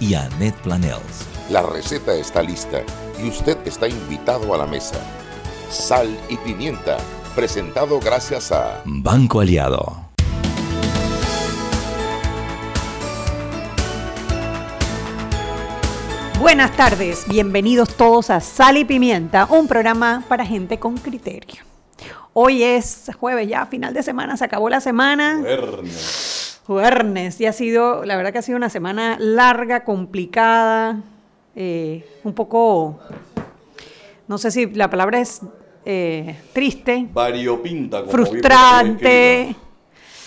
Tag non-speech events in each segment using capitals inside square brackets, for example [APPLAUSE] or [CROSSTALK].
y Annette Planels. La receta está lista y usted está invitado a la mesa. Sal y pimienta, presentado gracias a Banco Aliado. Buenas tardes, bienvenidos todos a Sal y Pimienta, un programa para gente con criterio. Hoy es jueves ya, final de semana, se acabó la semana. Viernes. Jueves, y ha sido, la verdad que ha sido una semana larga, complicada, eh, un poco, no sé si la palabra es eh, triste, Variopinta. como frustrante.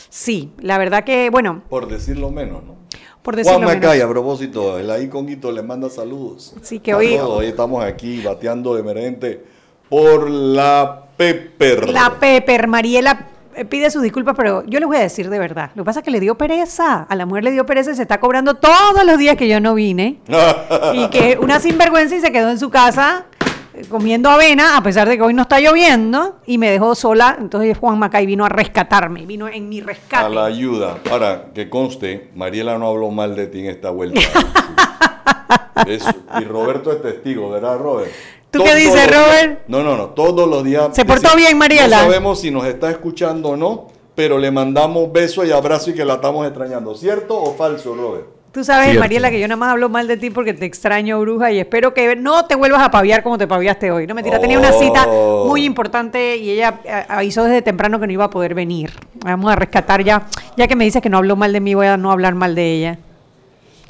Sí, la verdad que, bueno, Por decirlo menos, ¿no? por decirlo Juan menos. Macay, a propósito, el ahí Conguito le manda saludos. Sí, que hoy-. Hoy estamos aquí bateando de merente por la Pepper. La Pepper, Mariela pide sus disculpas, pero yo les voy a decir de verdad. Lo que pasa es que le dio pereza. A la mujer le dio pereza y se está cobrando todos los días que yo no vine. [LAUGHS] y que una sinvergüenza y se quedó en su casa eh, comiendo avena, a pesar de que hoy no está lloviendo, y me dejó sola. Entonces Juan Macay vino a rescatarme, vino en mi a rescate. la ayuda. Ahora, que conste, Mariela no habló mal de ti en esta vuelta. [LAUGHS] Eso. Y Roberto es testigo, ¿verdad, Robert? ¿Tú qué dices, días- Robert? No, no, no, todos los días. ¿Se portó bien, Mariela? No sabemos si nos está escuchando o no, pero le mandamos besos y abrazos y que la estamos extrañando. ¿Cierto o falso, Robert? Tú sabes, Cierto. Mariela, que yo nada más hablo mal de ti porque te extraño, bruja, y espero que no te vuelvas a paviar como te paviaste hoy. No, mentira, tenía una cita Oh. muy importante y ella eh, avisó desde temprano que no iba a poder venir. Vamos a rescatar ya. Ya que me dices que no habló mal de mí, voy a no hablar mal de ella.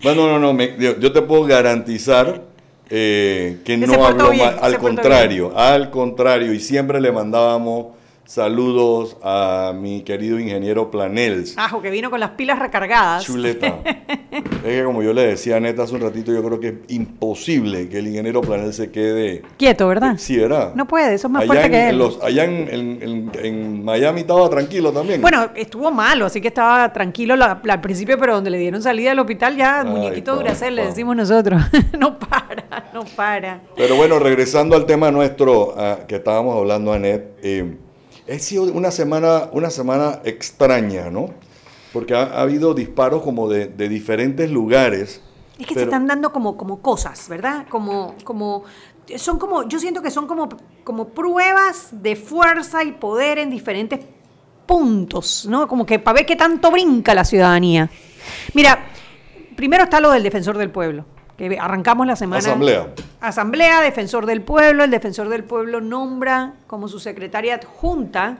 Bueno, no, no, me- yo, yo te puedo garantizar eh, que no habló bien, mal. Al contrario, al contrario. Y siempre le mandábamos saludos a mi querido ingeniero Planels. Ajo, que vino con las pilas recargadas. Chuleta. [LAUGHS] es que como yo le decía a Neta hace un ratito, yo creo que es imposible que el ingeniero Planel se quede... Quieto, ¿verdad? Sí, ¿verdad? No puede, eso es más allá fuerte en, que él. los- allá en, en- en- en Miami estaba tranquilo también. Bueno, estuvo malo, así que estaba tranquilo la- la- al principio, pero donde le dieron salida al hospital ya, Ay, muñequito papá. Duracell, le decimos nosotros. [LAUGHS] no para, no para. Pero bueno, regresando al tema nuestro ah, que estábamos hablando, Anet, eh, ha sido una semana, una semana extraña, ¿no? Porque ha, ha habido disparos como de, de diferentes lugares. Es que se están dando como, como cosas, ¿verdad? Como, como, son como, yo siento que son como, como pruebas de fuerza y poder en diferentes puntos, ¿no? Como que para ver qué tanto brinca la ciudadanía. Mira, primero está lo del defensor del pueblo, que arrancamos la semana. Asamblea. Asamblea, defensor del pueblo. El defensor del pueblo nombra como su secretaria adjunta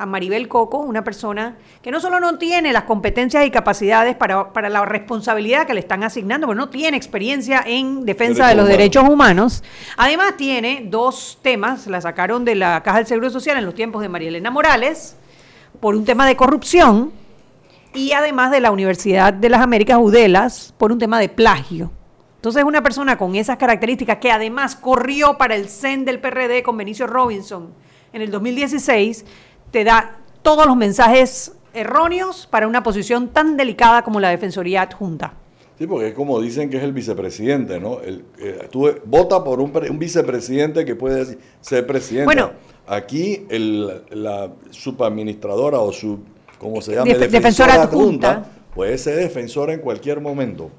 a Maribel Coco, una persona que no solo no tiene las competencias y capacidades para, para la responsabilidad que le están asignando, porque no tiene experiencia en defensa de los derechos humanos, además tiene dos temas, la sacaron de la Caja del Seguro Social en los tiempos de María Elena Morales, por un tema de corrupción, y además de la Universidad de las Américas, UDELAS, por un tema de plagio. Entonces, una persona con esas características que además corrió para el CEN del PRD con Benicio Robinson en el 2016, te da todos los mensajes erróneos para una posición tan delicada como la Defensoría Adjunta. Sí, porque es como dicen que es el vicepresidente, ¿no? El, eh, tú vota por un, pre- un vicepresidente que puede ser presidente. Bueno. Aquí el, la subadministradora o su, ¿cómo se llama? Def- defensora adjunta. puede ser defensora en cualquier momento.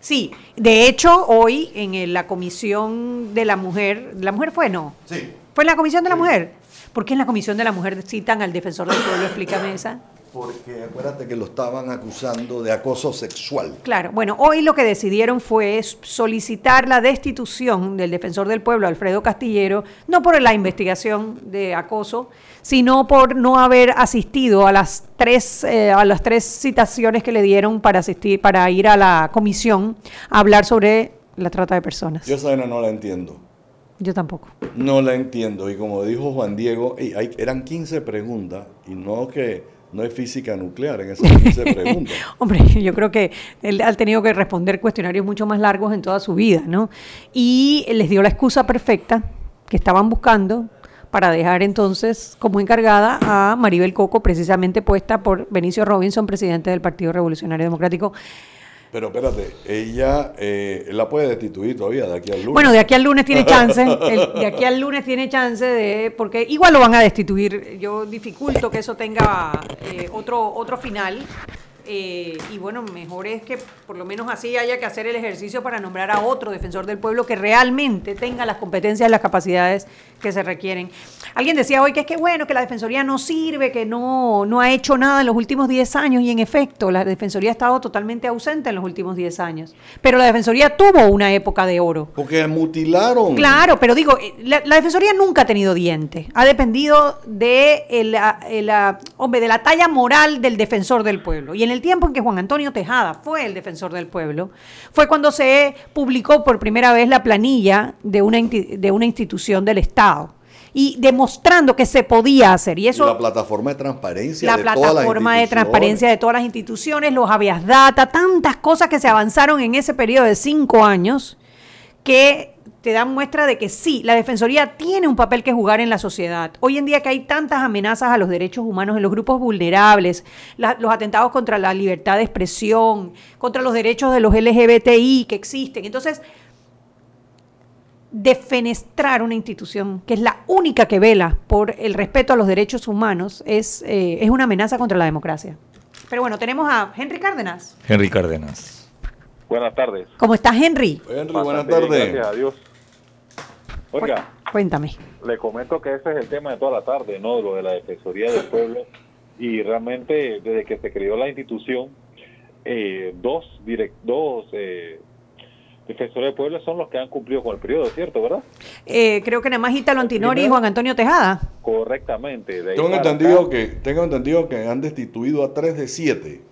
Sí, de hecho, hoy en el- la Comisión de la Mujer, ¿la mujer fue? No. Sí. ¿Fue en la Comisión de la Mujer? ¿Por qué en la Comisión de la Mujer citan al Defensor del Pueblo? Explícame esa. Porque acuérdate que lo estaban acusando de acoso sexual. Claro, bueno, hoy lo que decidieron fue solicitar la destitución del defensor del pueblo, Alfredo Castillero, no por la investigación de acoso, sino por no haber asistido a las tres, eh, a las tres citaciones que le dieron para asistir, para ir a la comisión a hablar sobre la trata de personas. Yo esa no la entiendo. Yo tampoco. No la entiendo. Y como dijo Juan Diego, eran 15 preguntas y no que no es física nuclear en esas [LAUGHS] 15 preguntas. Hombre, yo creo que él ha tenido que responder cuestionarios mucho más largos en toda su vida, ¿no? Y les dio la excusa perfecta que estaban buscando para dejar entonces como encargada a Maribel Coco, precisamente puesta por Benicio Robinson, presidente del Partido Revolucionario Democrático. Pero espérate, ella eh, la puede destituir todavía de aquí al lunes. Bueno, de aquí al lunes tiene chance, [LAUGHS] el- de aquí al lunes tiene chance de, porque igual lo van a destituir, yo dificulto que eso tenga eh, otro, otro final, eh, y bueno, mejor es que por lo menos así haya que hacer el ejercicio para nombrar a otro defensor del pueblo que realmente tenga las competencias y las capacidades que se requieren. Alguien decía hoy que es que bueno, que la Defensoría no sirve, que no, no ha hecho nada en los últimos 10 años y en efecto, la Defensoría ha estado totalmente ausente en los últimos 10 años. Pero la Defensoría tuvo una época de oro. Porque mutilaron. Claro, pero digo, eh, la, Defensoría nunca ha tenido diente. Ha dependido de, el, hombre, de la talla moral del defensor del pueblo. Y en el tiempo en que Juan Antonio Tejada fue el defensor del pueblo, fue cuando se publicó por primera vez la planilla de una, de una institución del Estado y demostrando que se podía hacer. Y eso, la plataforma de transparencia. La plataforma de transparencia de todas las instituciones, los habeas data, tantas cosas que se avanzaron en ese periodo de cinco años que te dan muestra de que sí, la Defensoría tiene un papel que jugar en la sociedad. Hoy en día que hay tantas amenazas a los derechos humanos en los grupos vulnerables, los atentados contra la libertad de expresión, contra los derechos de los LGBTI que existen. Entonces, defenestrar una institución que es la única que vela por el respeto a los derechos humanos es, eh, es una amenaza contra la democracia. Pero bueno, tenemos a Henry Cárdenas. Henry Cárdenas. Buenas tardes. ¿Cómo estás, Henry? Henry, buenas tardes. gracias a Dios. Oiga, cuéntame. Le comento que ese es el tema de toda la tarde, ¿no? Lo de la Defensoría del Pueblo. Y realmente, desde que se creó la institución, eh, dos, direct, dos eh, defensores del pueblo son los que han cumplido con el periodo, ¿cierto? ¿Verdad? Eh, creo que nada más Ítalo Antinori y Juan Antonio Tejada. Correctamente. tengo, entendido que, tengo entendido que han destituido a tres de siete.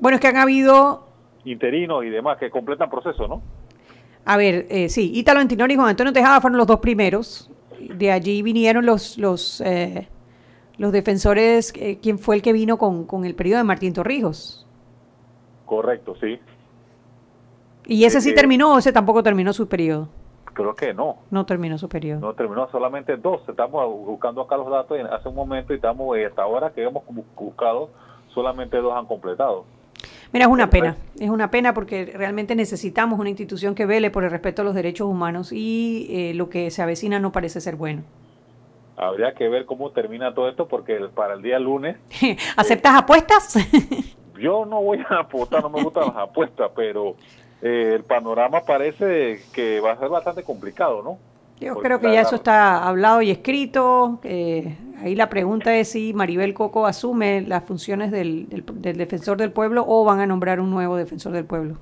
Bueno, es que han habido... Interinos y demás que completan proceso, ¿no? A ver, eh, sí, Ítalo Antinori y Juan Antonio Tejada fueron los dos primeros. De allí vinieron los... los eh, los defensores, eh, ¿quién fue el que vino con, con el periodo de Martín Torrijos? Correcto, sí. ¿Y ese sí terminó o ese tampoco terminó su periodo? Creo que no. No terminó su periodo. No terminó, solamente dos. Estamos buscando acá los datos hace un momento y estamos eh, hasta ahora que hemos buscado, solamente dos han completado. Mira, es una pena, es una pena porque realmente necesitamos una institución que vele por el respeto a los derechos humanos y eh, lo que se avecina no parece ser bueno. Habría que ver cómo termina todo esto porque para el día lunes... [LAUGHS] ¿Aceptas apuestas? [LAUGHS] yo no voy a apostar, no me gustan las apuestas, pero eh, el panorama parece que va a ser bastante complicado, ¿no? Yo creo que ya eso está hablado y escrito. Eh, ahí la pregunta es si Maribel Coco asume las funciones del, defensor del pueblo o van a nombrar un nuevo defensor del pueblo.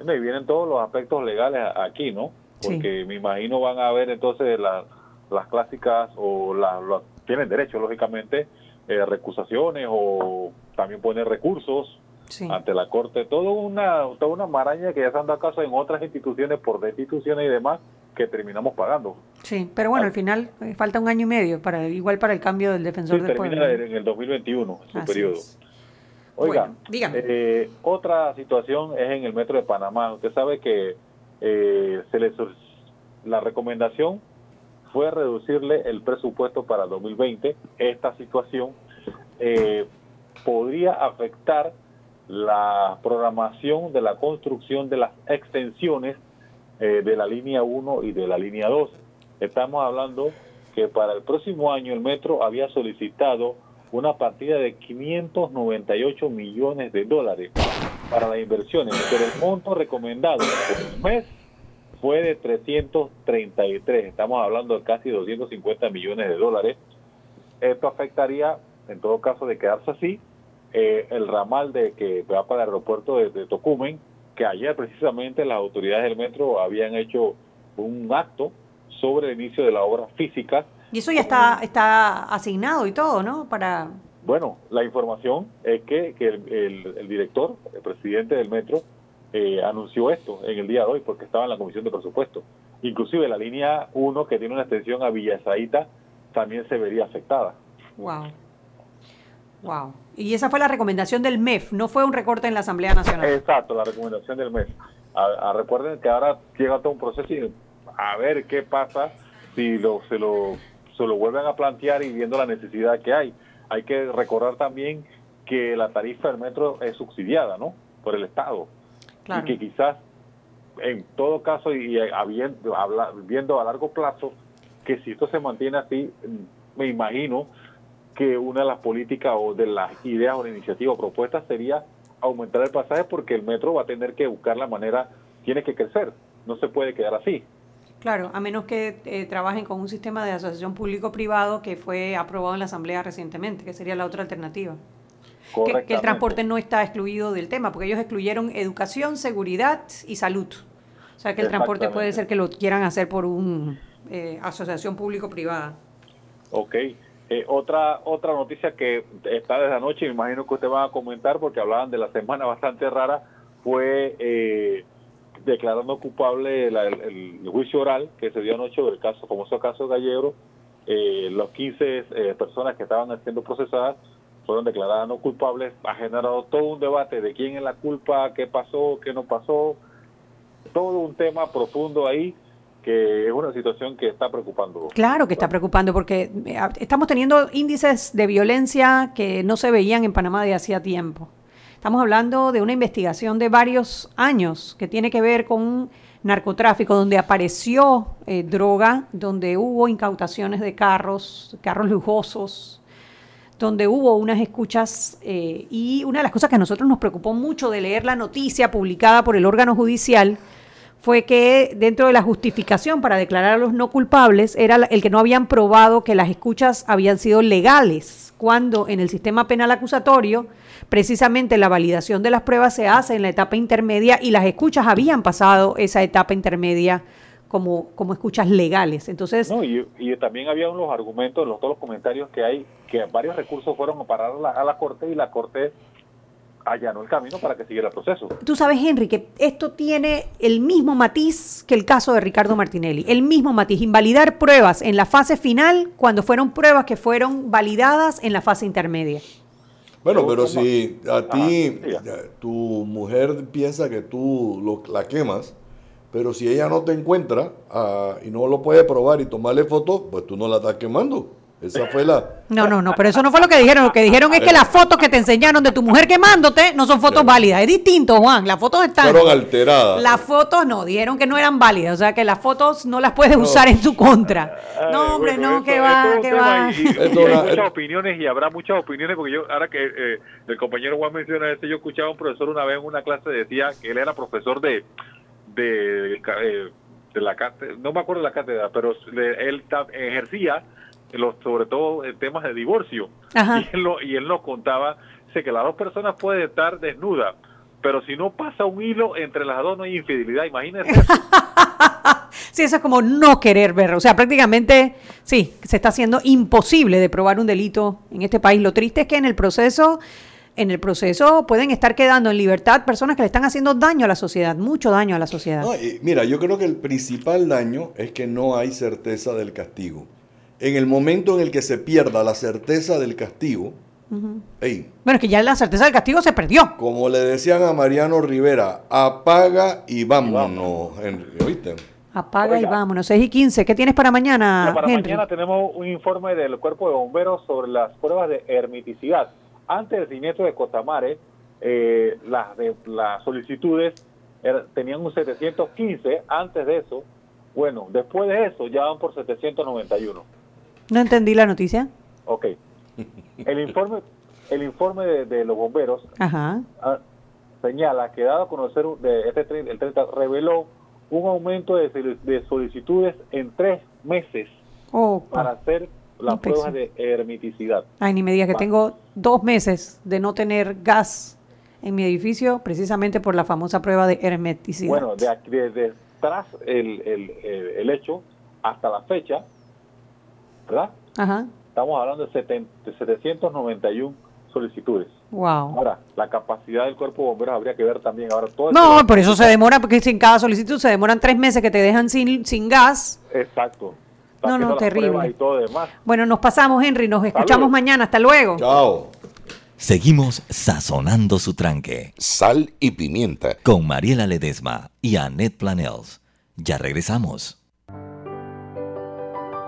Y vienen todos los aspectos legales aquí, ¿no? Porque me imagino van a haber entonces las clásicas o las tienen derecho, lógicamente, eh, recusaciones o también poner recursos ante la Corte. Todo una, toda una maraña que ya se han dado caso en otras instituciones por destituciones y demás que terminamos pagando. Sí, pero bueno, al final eh, falta un año y medio, para igual para el cambio del defensor del termina pueblo. en el 2021, su periodo. Oiga, eh, otra situación es en el metro de Panamá. Usted sabe que eh, se le la recomendación fue reducirle el presupuesto para 2020. Esta situación podría afectar la programación de la construcción de las extensiones eh, de la línea 1 y de la línea 2. Estamos hablando que para el próximo año el metro había solicitado una partida de 598 millones de dólares para las inversiones, pero el monto recomendado por mes fue de 333. Estamos hablando de casi 250 millones de dólares. Esto afectaría, en todo caso de quedarse así, eh, el ramal de que va para el aeropuerto de, Tocumen, que ayer precisamente las autoridades del metro habían hecho un acto sobre el inicio de la obra física. Y eso ya está, está asignado y todo, ¿no? Para... Bueno, la información es que, el, director, el presidente del metro, eh, anunció esto en el día de hoy porque estaba en la comisión de presupuesto. Inclusive la línea 1, que tiene una extensión a Villasaita, también se vería afectada. Wow. Wow. Y esa fue la recomendación del MEF, no fue un recorte en la Asamblea Nacional. Exacto, la recomendación del MEF. A, recuerden que ahora llega todo un proceso y a ver qué pasa si lo, se, lo, se lo vuelven a plantear y viendo la necesidad que hay. Hay que recordar también que la tarifa del metro es subsidiada, ¿no? Por el Estado. Y que quizás, en todo caso, y habiendo, viendo a largo plazo, que si esto se mantiene así, me imagino que una de las políticas o de las ideas o la iniciativa propuestas sería aumentar el pasaje porque el metro va a tener que buscar la manera, tiene que crecer, no se puede quedar así. Claro, a menos que eh, trabajen con un sistema de asociación público-privado que fue aprobado en la Asamblea recientemente, que sería la otra alternativa. Que, que el transporte no está excluido del tema, porque ellos excluyeron educación, seguridad y salud. O sea que el transporte puede ser que lo quieran hacer por una asociación público-privada. Ok. Eh, otra otra noticia que está desde anoche, me imagino que usted va a comentar porque hablaban de la semana bastante rara, fue eh, declarando culpable el juicio oral que se dio anoche del caso, famoso caso Gallero. Eh, los 15 eh, personas que estaban siendo procesadas fueron declaradas no culpables. Ha generado todo un debate de quién es la culpa, qué pasó, qué no pasó. Todo un tema profundo ahí que es una situación que está preocupando. Claro que está preocupando porque eh, estamos teniendo índices de violencia que no se veían en Panamá de hacía tiempo. Estamos hablando de una investigación de varios años que tiene que ver con narcotráfico, donde apareció eh, droga, donde hubo incautaciones de carros, carros lujosos, donde hubo unas escuchas eh, y una de las cosas que a nosotros nos preocupó mucho de leer la noticia publicada por el órgano judicial fue que dentro de la justificación para declarar a los no culpables era el que no habían probado que las escuchas habían sido legales, cuando en el sistema penal acusatorio precisamente la validación de las pruebas se hace en la etapa intermedia y las escuchas habían pasado esa etapa intermedia como, como escuchas legales. Entonces, No, y, también había unos argumentos, los, todos los comentarios que hay, que varios recursos fueron a parar a la Corte y la Corte allanó el camino para que siguiera el proceso. Tú sabes, Henry, que esto tiene el mismo matiz que el caso de Ricardo Martinelli. El mismo matiz, invalidar pruebas en la fase final cuando fueron pruebas que fueron validadas en la fase intermedia. Bueno, ¿Cómo- pero si a ti tu mujer piensa que tú lo- la quemas, pero si ella no te encuentra ah, y no lo puede probar y tomarle foto, pues tú no la estás quemando. Esa fue la... No, no, no, pero eso no fue lo que dijeron. Lo que dijeron es que las fotos que te enseñaron de tu mujer quemándote no son fotos válidas. Es distinto, Juan. Las fotos están. Fueron alteradas. Las fotos no, dijeron que no eran válidas. O sea, que las fotos no las puedes usar en tu contra. Ay, No, hombre, bueno, no, esto- que va, que va. Y, y- Esto y hay muchas eh. opiniones y habrá muchas opiniones porque yo, ahora que eh, el compañero Juan menciona esto, yo escuchaba a un profesor una vez en una clase decía que él era profesor de de, eh, de la cátedra, no me acuerdo de la cátedra, pero de- él ta- ejercía los, sobre todo en temas de divorcio Ajá. y él, lo- y él nos contaba sé que las dos personas pueden estar desnudas pero si no pasa un hilo entre las dos no hay infidelidad imagínense [LAUGHS] Sí, eso es como no querer ver. O sea, prácticamente, sí, se está haciendo imposible de probar un delito en este país. Lo triste es que en el proceso, en el proceso pueden estar quedando en libertad personas que le están haciendo daño a la sociedad, mucho daño a la sociedad. No, y mira, yo creo que el principal daño es que no hay certeza del castigo. En el momento en el que se pierda la certeza del castigo, Bueno, es que ya la certeza del castigo se perdió. como le decían a Mariano Rivera, apaga y vámonos, Henry, ¿oíste? Apaga y vámonos. 6 y 15. ¿Qué tienes para mañana, Bueno, para Henry? mañana tenemos un informe del Cuerpo de Bomberos sobre las pruebas de hermiticidad. Antes del siniestro de Cotamare, eh, las, de, las solicitudes er- tenían un 715. Antes de eso, bueno, después de eso ya van por 791. No entendí la noticia. Ok. El informe, el informe de, de los bomberos Ajá. ah, señala que dado a conocer de este tre- el 30 reveló un aumento de, solic- de solicitudes en tres meses Oh, para hacer las pruebas de hermiticidad. Ay, ni me digas que Va. tengo dos meses de no tener gas en mi edificio precisamente por la famosa prueba de hermeticidad. Bueno, de, aquí- desde tras el, el, el- el hecho hasta la fecha, ¿verdad? Ajá. Estamos hablando de, 70 de 791 solicitudes. Wow. Ahora, la capacidad del cuerpo de bomberos habría que ver también. Ahora, todo No, esto- por eso se demora, porque sin cada solicitud se demoran tres meses que te dejan sin, sin gas. Exacto. No, no, terrible. pruebas Y todo demás. Bueno, nos pasamos, Henry. Nos escuchamos mañana. Hasta luego. Chao. Seguimos sazonando su tranque Sal y pimienta. con Mariela Ledesma y Annette Planels. Ya regresamos.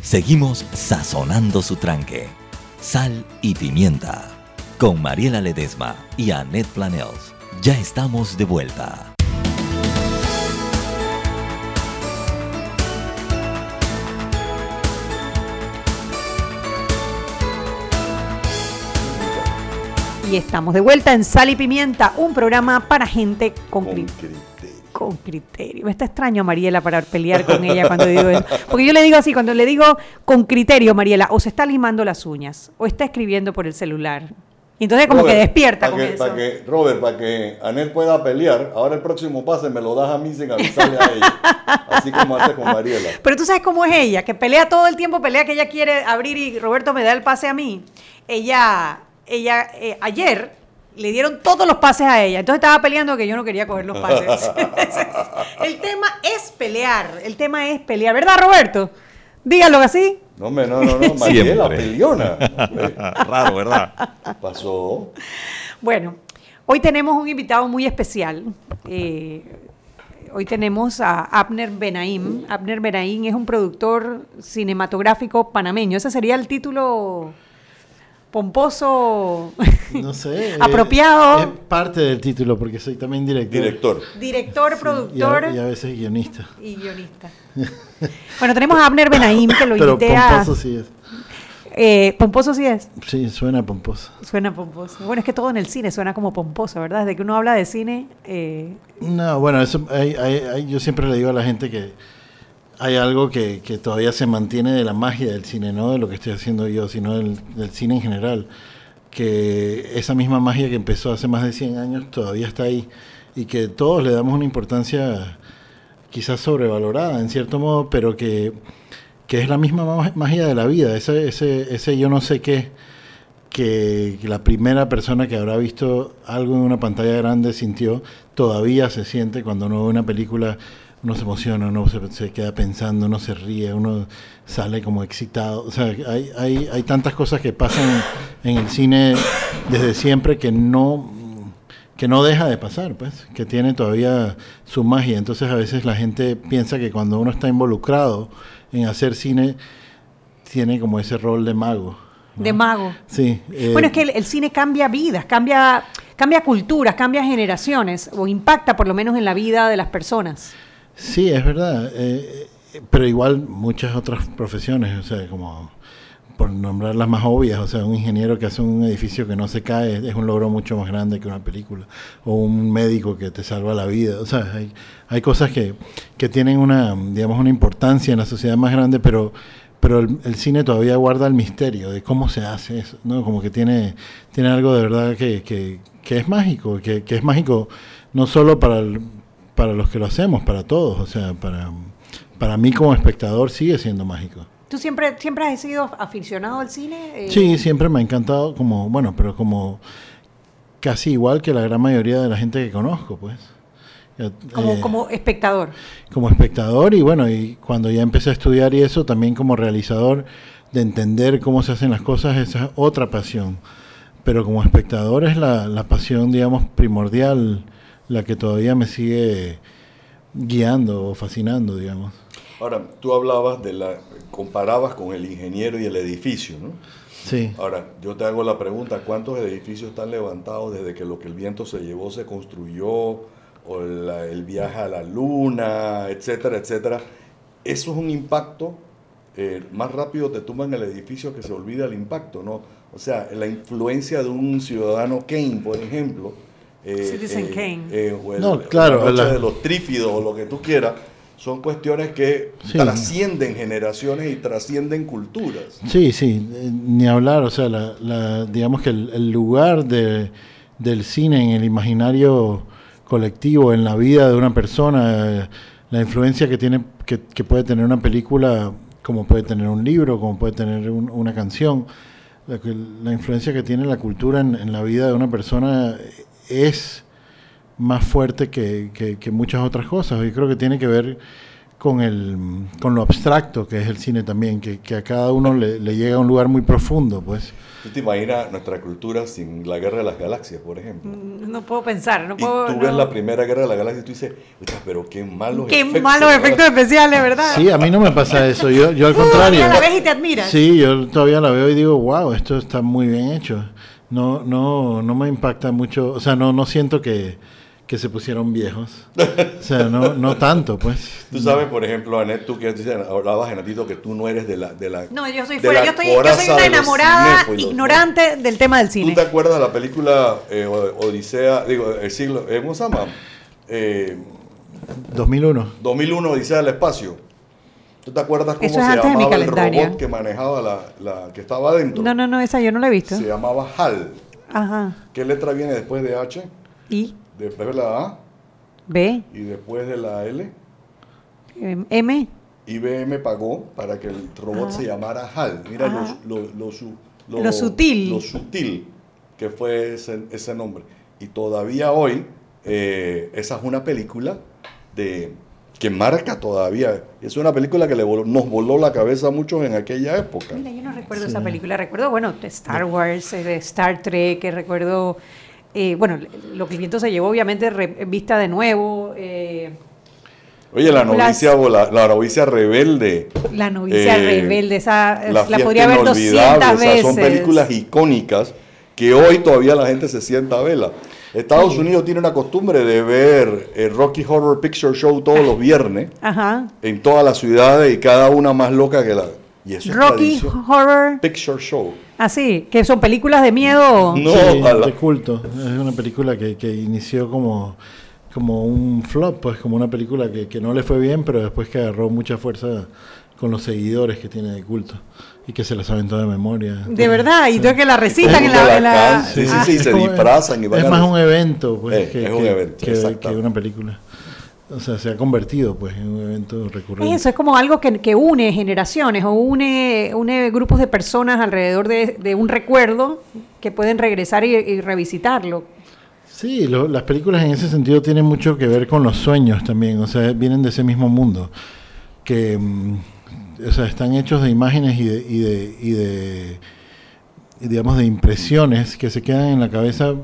Seguimos sazonando su tranque. Sal y pimienta. Con Mariela Ledesma y Annette Planels. Ya estamos de vuelta. Y estamos de vuelta en Sal y Pimienta, un programa para gente con, Con criterio. Con criterio. Me está extraño a Mariela para pelear con ella cuando digo eso. Porque yo le digo así, cuando le digo con criterio, Mariela, o se está limando las uñas, o está escribiendo por el celular. Y entonces como que despierta con que, eso. para que, Robert, para que Anel pueda pelear, ahora el próximo pase me lo das a mí sin avisarle a ella. Así como hace con Mariela. Pero tú sabes cómo es ella, que pelea todo el tiempo, pelea que ella quiere abrir y Roberto me da el pase a mí. Ella, ella, eh, ayer le dieron todos los pases a ella. Entonces estaba peleando que yo no quería coger los pases. [LAUGHS] [LAUGHS] el tema es pelear, el tema es pelear, ¿verdad, Roberto? Dígalo así. No, no, no, no, Mariela, peleona. [LAUGHS] Raro, ¿verdad? Pasó. Bueno, hoy tenemos un invitado muy especial. Eh, hoy tenemos a Abner Benaim. Abner Benaim es un productor cinematográfico panameño. Ese sería el título pomposo, No sé. [LAUGHS] eh, apropiado, Es parte del título porque soy también director. Director. director, Y a, productor y a veces guionista. y guionista. [LAUGHS] Bueno, tenemos a Abner Benaim que lo [LAUGHS] Pero invité a... pomposo sí es. Eh, pomposo sí es. Sí, suena pomposo. Suena pomposo. Bueno, es que todo en el cine suena como pomposo, ¿verdad? Desde que uno habla de cine, eh, No, bueno, eso, hay- hay- hay- yo siempre le digo a la gente que hay algo que, que todavía se mantiene de la magia del cine, no de lo que estoy haciendo yo, sino del, cine en general. Que esa misma magia que empezó hace más de 100 años todavía está ahí y que todos le damos una importancia quizás sobrevalorada en cierto modo, pero que, que es la misma ma- magia de la vida, ese, ese, ese yo no sé qué, que la primera persona que habrá visto algo en una pantalla grande sintió, todavía se siente cuando uno ve una película, uno se emociona, uno se, se queda pensando, uno se ríe, uno sale como excitado. O sea, hay, hay, hay tantas cosas que pasan en el cine desde siempre que no que no deja de pasar, pues, que tiene todavía su magia. Entonces a veces la gente piensa que cuando uno está involucrado en hacer cine, tiene como ese rol de mago. de mago. Sí. eh, Bueno, es que el, el cine cambia vidas, cambia, cambia culturas, cambia generaciones, o impacta por lo menos en la vida de las personas. Sí, es verdad. eh, eh, pero igual muchas otras profesiones, o sea, como por nombrar las más obvias, o sea, un ingeniero que hace un edificio que no se cae es un logro mucho más grande que una película, o un médico que te salva la vida, o sea, hay, hay cosas que, que tienen una, digamos, una importancia en la sociedad más grande, pero pero el, cine todavía guarda el misterio de cómo se hace eso, ¿no? Como que tiene, tiene algo de verdad que, que, que es mágico, que, que es mágico no solo para, el- para los que lo hacemos, para todos, o sea, para, para mí como espectador sigue siendo mágico. ¿Tú siempre, siempre has sido aficionado al cine? Eh, Sí, siempre me ha encantado como, bueno, pero como casi igual que la gran mayoría de la gente que conozco, pues. Como, Eh, como espectador. como espectador y bueno, y cuando ya empecé a estudiar y eso, también como realizador, de entender cómo se hacen las cosas, esa es otra pasión. Pero como espectador es la, la pasión, digamos, primordial, la que todavía me sigue guiando o fascinando, digamos. Ahora, tú hablabas de la, comparabas con el ingeniero y el edificio, ¿no? Sí. Ahora, yo te hago la pregunta, ¿cuántos edificios están levantados desde que lo que el viento se llevó se construyó, o la- el viaje a la luna, etcétera, etcétera? Eso es un impacto, eh, más rápido te tumban el edificio que se olvida el impacto, ¿no? O sea, la influencia de un ciudadano Kane, por ejemplo. Eh, Citizen eh, Kane. eh, o el- No, claro, la noche la- de los trífidos o lo que tú quieras, son cuestiones que Sí. trascienden generaciones y trascienden culturas. Sí, sí, ni hablar, o sea, la, la- digamos que el, el lugar de, del cine en el imaginario colectivo, en la vida de una persona, la influencia que tiene, que, que puede tener una película, como puede tener un libro, como puede tener un- una canción, la influencia que tiene la cultura en, en la vida de una persona es más fuerte que, que- que muchas otras cosas. Yo creo que tiene que ver con, el, con lo abstracto que es el cine también, que, que a cada uno le, le llega a un lugar muy profundo, pues. ¿Tú te imaginas nuestra cultura sin la Guerra de las Galaxias, por ejemplo? No puedo pensar, no Y puedo. tú no. ves la primera Guerra de las Galaxias y tú dices, "Puta, pero qué malos Qué efectos. malos ¿verdad?" efectos especiales, ¿verdad? Sí, a mí no me pasa eso, yo, yo al contrario. Todavía la ves y te admiras. Sí, yo todavía la veo y digo, wow, esto está muy bien hecho. No, no, no me impacta mucho, o sea, no, no siento que, que se pusieron viejos. O sea, no, no tanto, pues. Tú sabes, por ejemplo, Anet, tú que hablabas, Genatito, que tú no eres de la... De la No, yo soy fuera. Yo, estoy, yo soy una de enamorada cinéfilos, ¿no? ignorante del tema del ¿Tú cine. te acuerdas de la película eh, Odisea, digo, el siglo, eh, ¿cómo se llama? Eh, 2001. 2001, Odisea del Espacio. ¿Tú te acuerdas cómo Eso es se antes de mi llamaba el robot que manejaba la, la que estaba adentro? No, no, no, esa yo no la he visto. Se llamaba HAL. Ajá. ¿Qué letra viene después de H? ¿Y? Después de la A B, y después de la L. em, M. IBM pagó para que el robot se llamara HAL. Mira lo, lo, lo su- Lo sutil. Lo sutil que fue ese, ese nombre. Y todavía hoy, eh, esa es una película de que marca todavía. Es una película que le voló- nos voló la cabeza a muchos en aquella época. Mira, yo no recuerdo esa película. Recuerdo, bueno, de Star Wars, eh, de Star Trek, que recuerdo, eh, bueno, lo que el viento se llevó, obviamente, re- vista de nuevo. eh, Oye, la novicia, vola- la novicia rebelde. La novicia Eh, rebelde, esa la, Fiesta podría ver 200 Inolvidable, o sea, veces. son películas icónicas que hoy todavía la gente se sienta a verla. Estados Unidos tiene una costumbre de ver el Rocky Horror Picture Show todos los viernes Ajá. en todas las ciudades y cada una más loca que la. Y eso es Rocky tradición. Horror, Picture Show. así, que son películas de miedo. No, Sí, de culto. Es una película que, que inició como, como un flop, pues como una película que, que no le fue bien, pero después que agarró mucha fuerza con los seguidores que tiene de culto y que se las aventó de memoria. De verdad, y tú que la recitan en la... la en la- can- sí, sí, Ah, sí, se como- disfrazan y van Es más un evento, pues, Eh, que, es un evento, que- que una película. O sea, se ha convertido, pues, en un evento recurrente. Eso es como algo que, que une generaciones o une, une grupos de personas alrededor de, de un recuerdo que pueden regresar y, y revisitarlo. Sí, lo- las películas en ese sentido tienen mucho que ver con los sueños también, o sea, vienen de ese mismo mundo, que mm, o sea, están hechos de imágenes y de, y de, y de digamos, de impresiones que se quedan en la cabeza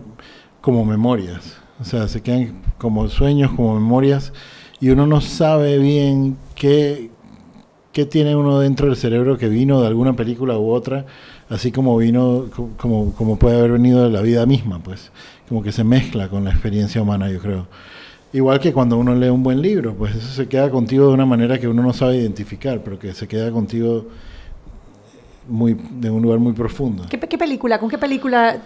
como memorias, o sea, se quedan como sueños, como memorias, y uno no sabe bien qué, qué tiene uno dentro del cerebro que vino de alguna película u otra, así como vino, co- como, como puede haber venido de la vida misma, pues, como que se mezcla con la experiencia humana, yo creo. Igual que cuando uno lee un buen libro, pues eso se queda contigo de una manera que uno no sabe identificar, pero que se queda contigo muy, de un lugar muy profundo. ¿Qué, qué película, con qué película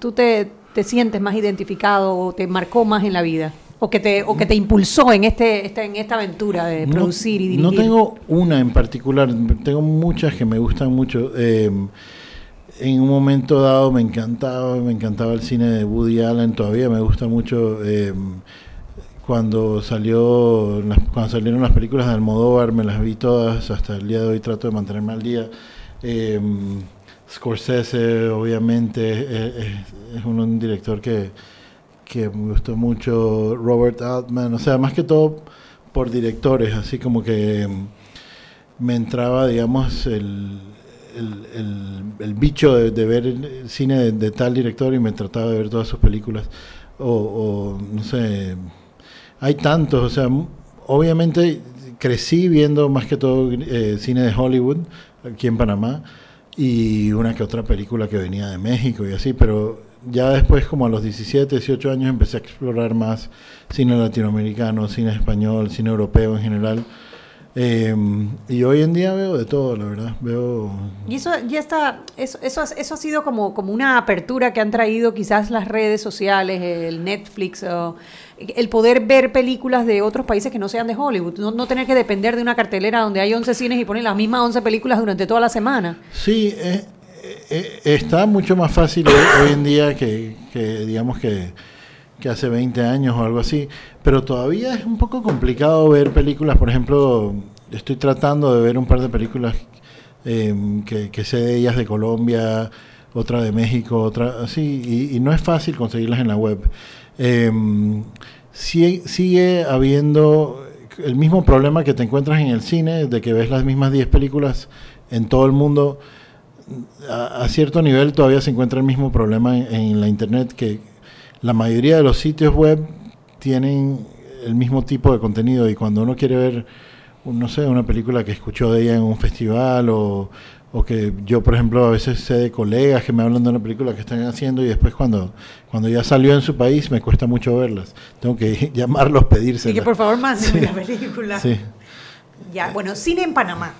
tú te, te sientes más identificado o te marcó más en la vida? O que te, o que te impulsó en, este, esta- en esta aventura de No- producir y dirigir. No tengo una en particular, tengo muchas que me gustan mucho. Eh, en un momento dado me encantaba, me encantaba el cine de Woody Allen, todavía me gusta mucho. eh, cuando salió cuando salieron las películas de Almodóvar, me las vi todas, hasta el día de hoy trato de mantenerme al día. Eh, Scorsese, obviamente, es, un, director que, que me gustó mucho, Robert Altman, o sea, más que todo por directores, así como que mm, me entraba, digamos, el, el, bicho de, de ver el cine de, de tal director y me trataba de ver todas sus películas. O, o, no sé, hay tantos, o sea, obviamente crecí viendo más que todo eh, cine de Hollywood aquí en Panamá y una que otra película que venía de México y así, pero ya después como a los 17, 18 años empecé a explorar más cine latinoamericano, cine español, cine europeo en general. Eh, y hoy en día veo de todo, la verdad. Veo Y eso ya está, eso, eso, ha- eso ha sido como, como una apertura que han traído quizás las redes sociales, el Netflix, o el poder ver películas de otros países que no sean de Hollywood, no, no tener que depender de una cartelera donde hay 11 cines y ponen las mismas 11 películas durante toda la semana. Sí, eh, eh, está mucho más fácil hoy, hoy en día que, que, digamos que, que hace 20 años o algo así, pero todavía es un poco complicado ver películas, por ejemplo, estoy tratando de ver un par de películas eh, que, que sé de ellas de Colombia, otra de México, otra así, y, no es fácil conseguirlas en la web. Sí- sigue habiendo el mismo problema que te encuentras en el cine, de que ves las mismas 10 películas en todo el mundo a, cierto nivel todavía se encuentra el mismo problema en la internet que la mayoría de los sitios web tienen el mismo tipo de contenido y cuando uno quiere ver no sé una película que escuchó de ella en un festival o, o que yo por ejemplo a veces sé de colegas que me hablan de una película que están haciendo y después cuando cuando ya salió en su país me cuesta mucho verlas tengo que [LAUGHS] llamarlos pedírselas Y que por favor mándenme Sí. la película. sí Ya, bueno, cine en Panamá.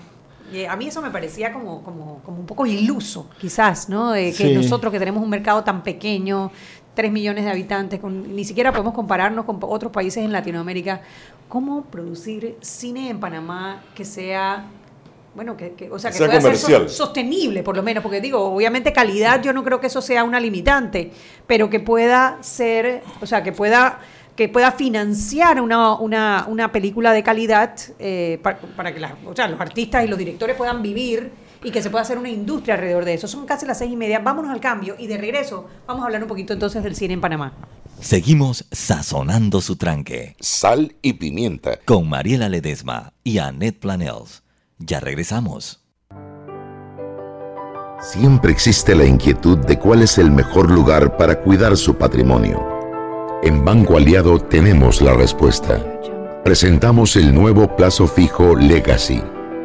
Eh, A mí eso me parecía como, como, como un poco iluso, quizás, ¿no? De que Sí. nosotros que tenemos un mercado tan pequeño, 3 millones de habitantes, con, ni siquiera podemos compararnos con otros países en Latinoamérica, ¿cómo producir cine en Panamá que sea... Bueno, que, que- o sea, que Sea pueda ser comercial. sos- sostenible, por lo menos, porque digo, obviamente calidad, yo no creo que eso sea una limitante, pero que pueda ser, o sea, que pueda que pueda financiar una, una, una película de calidad eh, pa- para, que las- o sea, los artistas y los directores puedan vivir y que se pueda hacer una industria alrededor de eso. Son casi las seis y media. Vámonos al cambio y de regreso vamos a hablar un poquito entonces del cine en Panamá. Seguimos sazonando su tranque. Sal y pimienta. Con Mariela Ledesma y Annette Planels. Ya regresamos. Siempre existe la inquietud de cuál es el mejor lugar para cuidar su patrimonio. En Banco Aliado tenemos la respuesta. Presentamos el nuevo plazo fijo Legacy,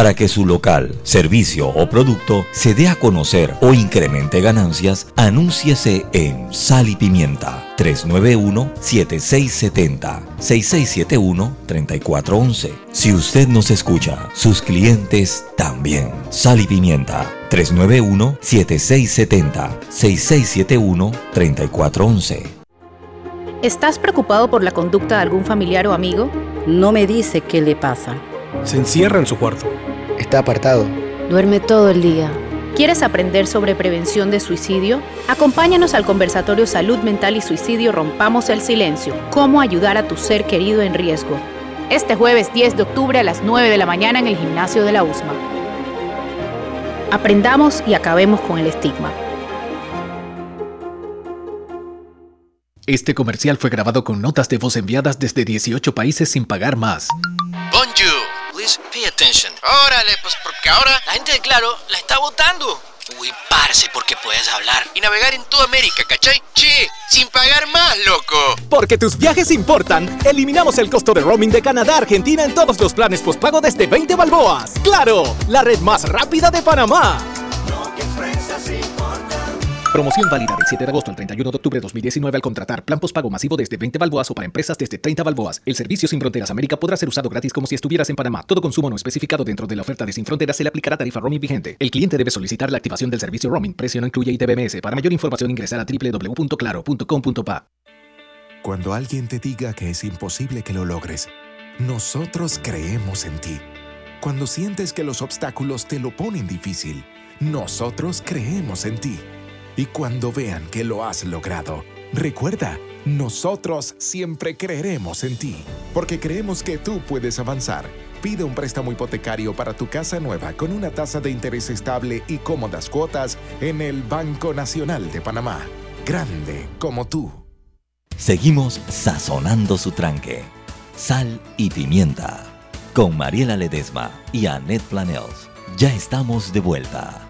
Para que su local, servicio o producto se dé a conocer o incremente ganancias, anúnciese en Sal y Pimienta 391-7670-6671-3411. Si usted nos escucha, sus clientes también. Sal y Pimienta 391-7670-6671-3411. ¿Estás preocupado por la conducta de algún familiar o amigo? No me dice qué le pasa. Se encierra en su cuarto. Está apartado. Duerme todo el día. ¿Quieres aprender sobre prevención de suicidio? Acompáñanos al conversatorio Salud Mental y Suicidio Rompamos el Silencio. Cómo ayudar a tu ser querido en riesgo. Este jueves 10 de octubre a las 9 de la mañana en el gimnasio de la USMA. Aprendamos y acabemos con el estigma. Este comercial fue grabado con notas de voz enviadas desde 18 países sin pagar más. Bonjour, please pay attention. Órale, pues porque ahora la gente de Claro la está votando. Uy, parce, porque puedes hablar y navegar en toda América, ¿cachai? Che, sin pagar más, loco. Porque tus viajes importan, eliminamos el costo de roaming de Canadá a Argentina en todos los planes postpago desde 20 balboas. ¡Claro! La red más rápida de Panamá. Promoción válida del 7 de agosto al 31 de octubre de 2019 al contratar plan postpago masivo desde 20 balboas o para empresas desde 30 balboas. El servicio Sin Fronteras América podrá ser usado gratis como si estuvieras en Panamá. Todo consumo no especificado dentro de la oferta de Sin Fronteras se le aplicará tarifa roaming vigente. El cliente debe solicitar la activación del servicio roaming. Precio no incluye ITBMS. Para mayor información ingresar a www.claro.com.pa. Cuando alguien te diga que es imposible que lo logres, nosotros creemos en ti. Cuando sientes que los obstáculos te lo ponen difícil, nosotros creemos en ti. Y cuando vean que lo has logrado, Recuerda, nosotros siempre creeremos en ti, porque creemos que tú puedes avanzar. Pide un préstamo hipotecario para tu casa nueva con una tasa de interés estable y cómodas cuotas en el Banco Nacional de Panamá. Grande como tú. Seguimos sazonando su tranque. Sal y pimienta. Con Mariela Ledesma y Annette Planels. Ya estamos de vuelta.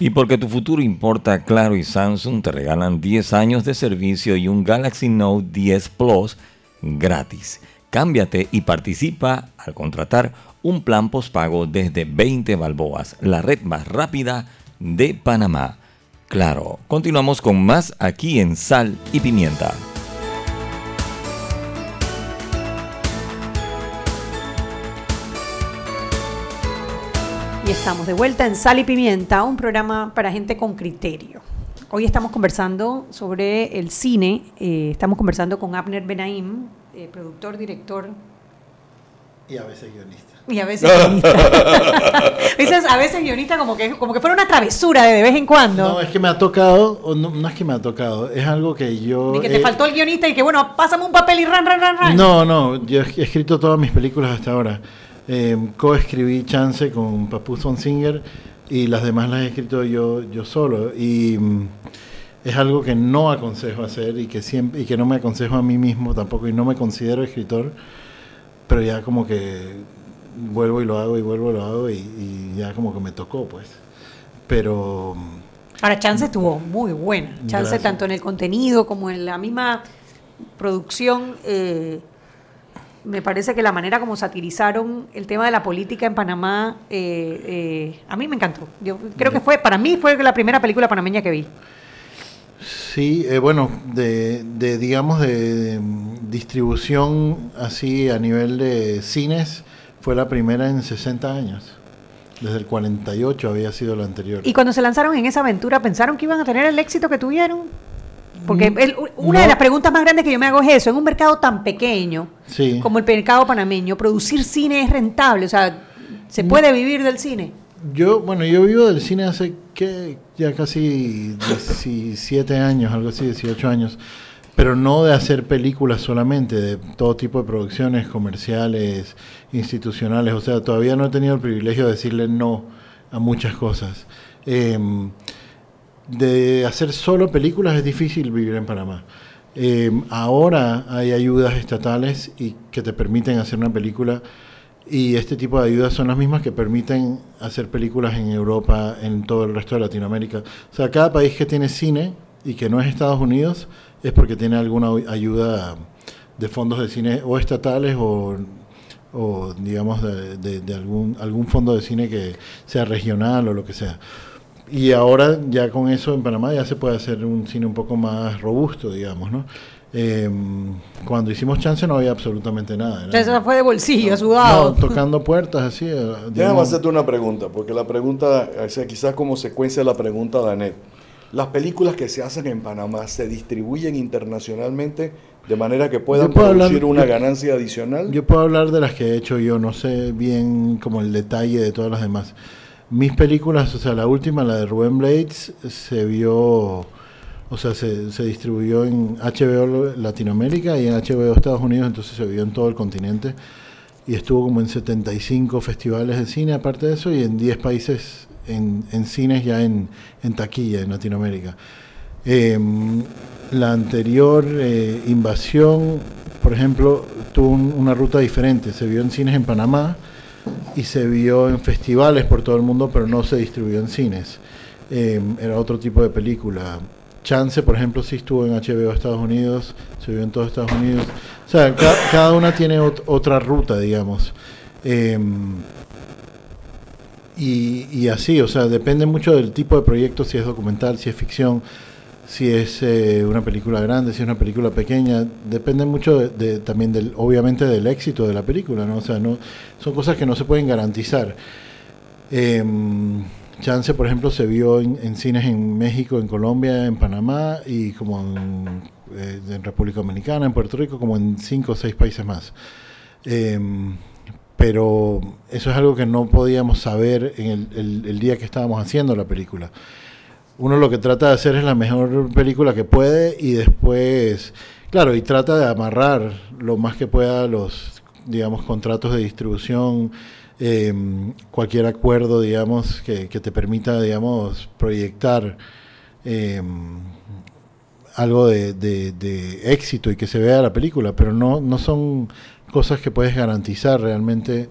Y porque tu futuro importa, Claro y Samsung te regalan 10 años de servicio y un Galaxy Note 10 Plus gratis. Cámbiate y participa al contratar un plan postpago desde 20 balboas, la red más rápida de Panamá. Claro, continuamos con más aquí en Sal y Pimienta. Y estamos de vuelta en Sal y Pimienta, un programa para gente con criterio. Hoy estamos conversando sobre el cine, eh, estamos conversando con Abner Benaim, eh, productor, director. Y a veces guionista. Y a veces guionista. [LAUGHS] Dices a veces guionista como que, como que fuera una travesura de, de vez en cuando. No, es que me ha tocado, o no, no es que me ha tocado, es algo que yo... Y que te faltó el guionista y que bueno, pásame un papel y ran, ran, ran, ran. No, no, yo he escrito todas mis películas hasta ahora. Eh, coescribí Chance con Papu Singer y las demás las he escrito yo, yo solo. Y mm, es algo que no aconsejo hacer y que, siempre, y que no me aconsejo a mí mismo tampoco y no me considero escritor, pero ya como que vuelvo y lo hago y vuelvo y lo hago y, y ya como que me tocó pues. Pero... Ahora, Chance estuvo muy buena. Chance Gracias. tanto en el contenido como en la misma producción. eh, me parece que la manera como satirizaron el tema de la política en Panamá, eh, eh, a mí me encantó. Yo creo que fue, para mí fue la primera película panameña que vi. Sí, eh, bueno, de, de, digamos de, de, distribución así a nivel de cines, fue la primera en 60 años. Desde el 48 había sido la anterior. Y cuando se lanzaron en esa aventura, ¿pensaron que iban a tener el éxito que tuvieron? Porque Mm, el- una no. de las preguntas más grandes que yo me hago es eso, en un mercado tan pequeño Sí. como el mercado panameño, ¿producir cine es rentable? O sea, ¿se Mm. puede vivir del cine? Yo, bueno, yo vivo del cine hace que ya casi 17 años, algo así, 18 años, pero no de hacer películas solamente, de todo tipo de producciones comerciales, institucionales, o sea, todavía no he tenido el privilegio de decirle no a muchas cosas. Em, de hacer solo películas es difícil vivir en Panamá. Em, ahora hay ayudas estatales y que te permiten hacer una película y este tipo de ayudas son las mismas que permiten hacer películas en Europa, en todo el resto de Latinoamérica. O sea, cada país que tiene cine y que no es Estados Unidos es porque tiene alguna ayuda de fondos de cine o estatales o, digamos, de, de- de algún, algún fondo de cine que sea regional o lo que sea. Y ahora ya con eso en Panamá ya se puede hacer un cine un poco más robusto, digamos, ¿no? Eh, cuando hicimos Chance no había absolutamente nada. Eso fue de bolsillo, No, sudado. tocando puertas así. eh, Déjame hacerte una pregunta, porque la pregunta, o sea, quizás como secuencia de la pregunta de Anet. Las películas que se hacen en Panamá se distribuyen internacionalmente de manera que puedan puedo hablar- producir una yo- ganancia adicional. Yo puedo hablar de las que he hecho yo, no sé bien como el detalle de todas las demás. Mis películas, o sea, la última, la de Rubén Blades, se vio, o sea, se, se distribuyó en HBO Latinoamérica y en HBO Estados Unidos, entonces se vio en todo el continente y estuvo como en 75 festivales de cine, aparte de eso, y en 10 países en, en cines ya en, en taquilla en Latinoamérica. Eh, la anterior eh, invasión, por ejemplo, tuvo un- una ruta diferente. Se vio en cines en Panamá y se vio en festivales por todo el mundo, pero no se distribuyó en cines. Eh, era otro tipo de película. Chance, por ejemplo, sí estuvo en HBO Estados Unidos, se vio en todos Estados Unidos. O sea, ca- cada una tiene ot- otra ruta, digamos. Eh, y, y así, o sea, depende mucho del tipo de proyecto, si es documental, si es ficción, si es eh, una película grande, si es una película pequeña, depende mucho de, de- también del, obviamente del éxito de la película, ¿no? O sea, no, son cosas que no se pueden garantizar. Em, Chance, por ejemplo, se vio en, cines en México, en Colombia, en Panamá y como en, eh, en República Dominicana, en Puerto Rico, como en cinco o seis países más. Em, pero eso es algo que no podíamos saber en el- el día que estábamos haciendo la película. Uno lo que trata de hacer es la mejor película que puede y después, claro, y trata de amarrar lo más que pueda los, digamos, contratos de distribución, eh, cualquier acuerdo, digamos, que, que te permita, digamos, proyectar eh, algo de, de- de éxito y que se vea la película, pero no, no son cosas que puedes garantizar realmente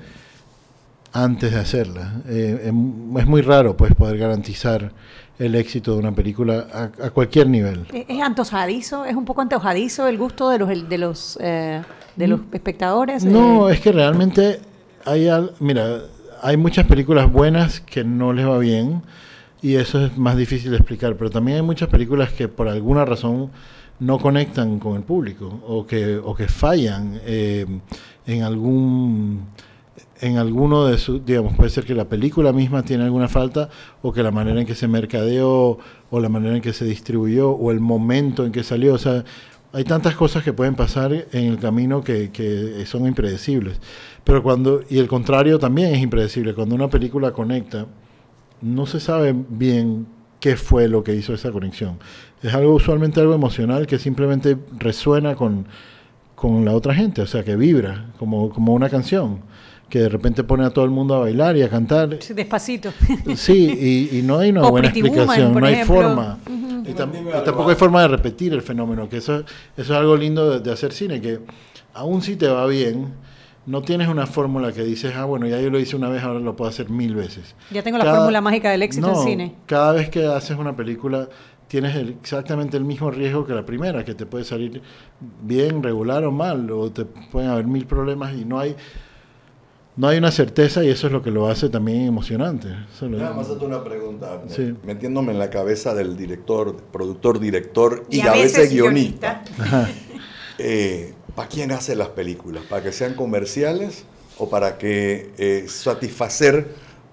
antes de hacerla. Eh, em- es muy raro pues poder garantizar el éxito de una película a, a cualquier nivel. ¿Es antojadizo? ¿Es un poco antojadizo el gusto de los, de los, eh, de los espectadores? No, Eh, es que realmente hay al, mira, hay muchas películas buenas que no les va bien y eso es más difícil de explicar, pero también hay muchas películas que por alguna razón no conectan con el público o que o que fallan eh, en algún en alguno de sus, digamos, puede ser que la película misma tiene alguna falta o que la manera en que se mercadeó o la manera en que se distribuyó o el momento en que salió, o sea, hay tantas cosas que pueden pasar en el camino que, que son impredecibles. Pero cuando, y el contrario también es impredecible, cuando una película conecta, no se sabe bien qué fue lo que hizo esa conexión. Es algo usualmente algo emocional que simplemente resuena con, con la otra gente, o sea, que vibra, como, como una canción, que de repente pone a todo el mundo a bailar y a cantar. sí, despacito. Sí, y, y no hay una [LAUGHS] O buena Woman, explicación, no hay ejemplo. forma. Y, tam- y tampoco hay forma de repetir el fenómeno, que eso, eso es algo lindo de, de hacer cine, que aún si te va bien, no tienes una fórmula que dices, ah, bueno, ya yo lo hice una vez, ahora lo puedo hacer mil veces. Ya tengo la fórmula mágica del éxito no, en cine. Cada vez que haces una película tienes el- exactamente el mismo riesgo que la primera, que te puede salir bien, regular o mal, o te pueden haber mil problemas y no hay no hay una certeza y eso es lo que lo hace también emocionante. Nada más hacerte una pregunta, Sí. metiéndome en la cabeza del director, productor, director y, Y a, veces, veces guionista. Ajá. [LAUGHS] ¿Para quién hace las películas? ¿Para que sean comerciales o para que eh, satisfacer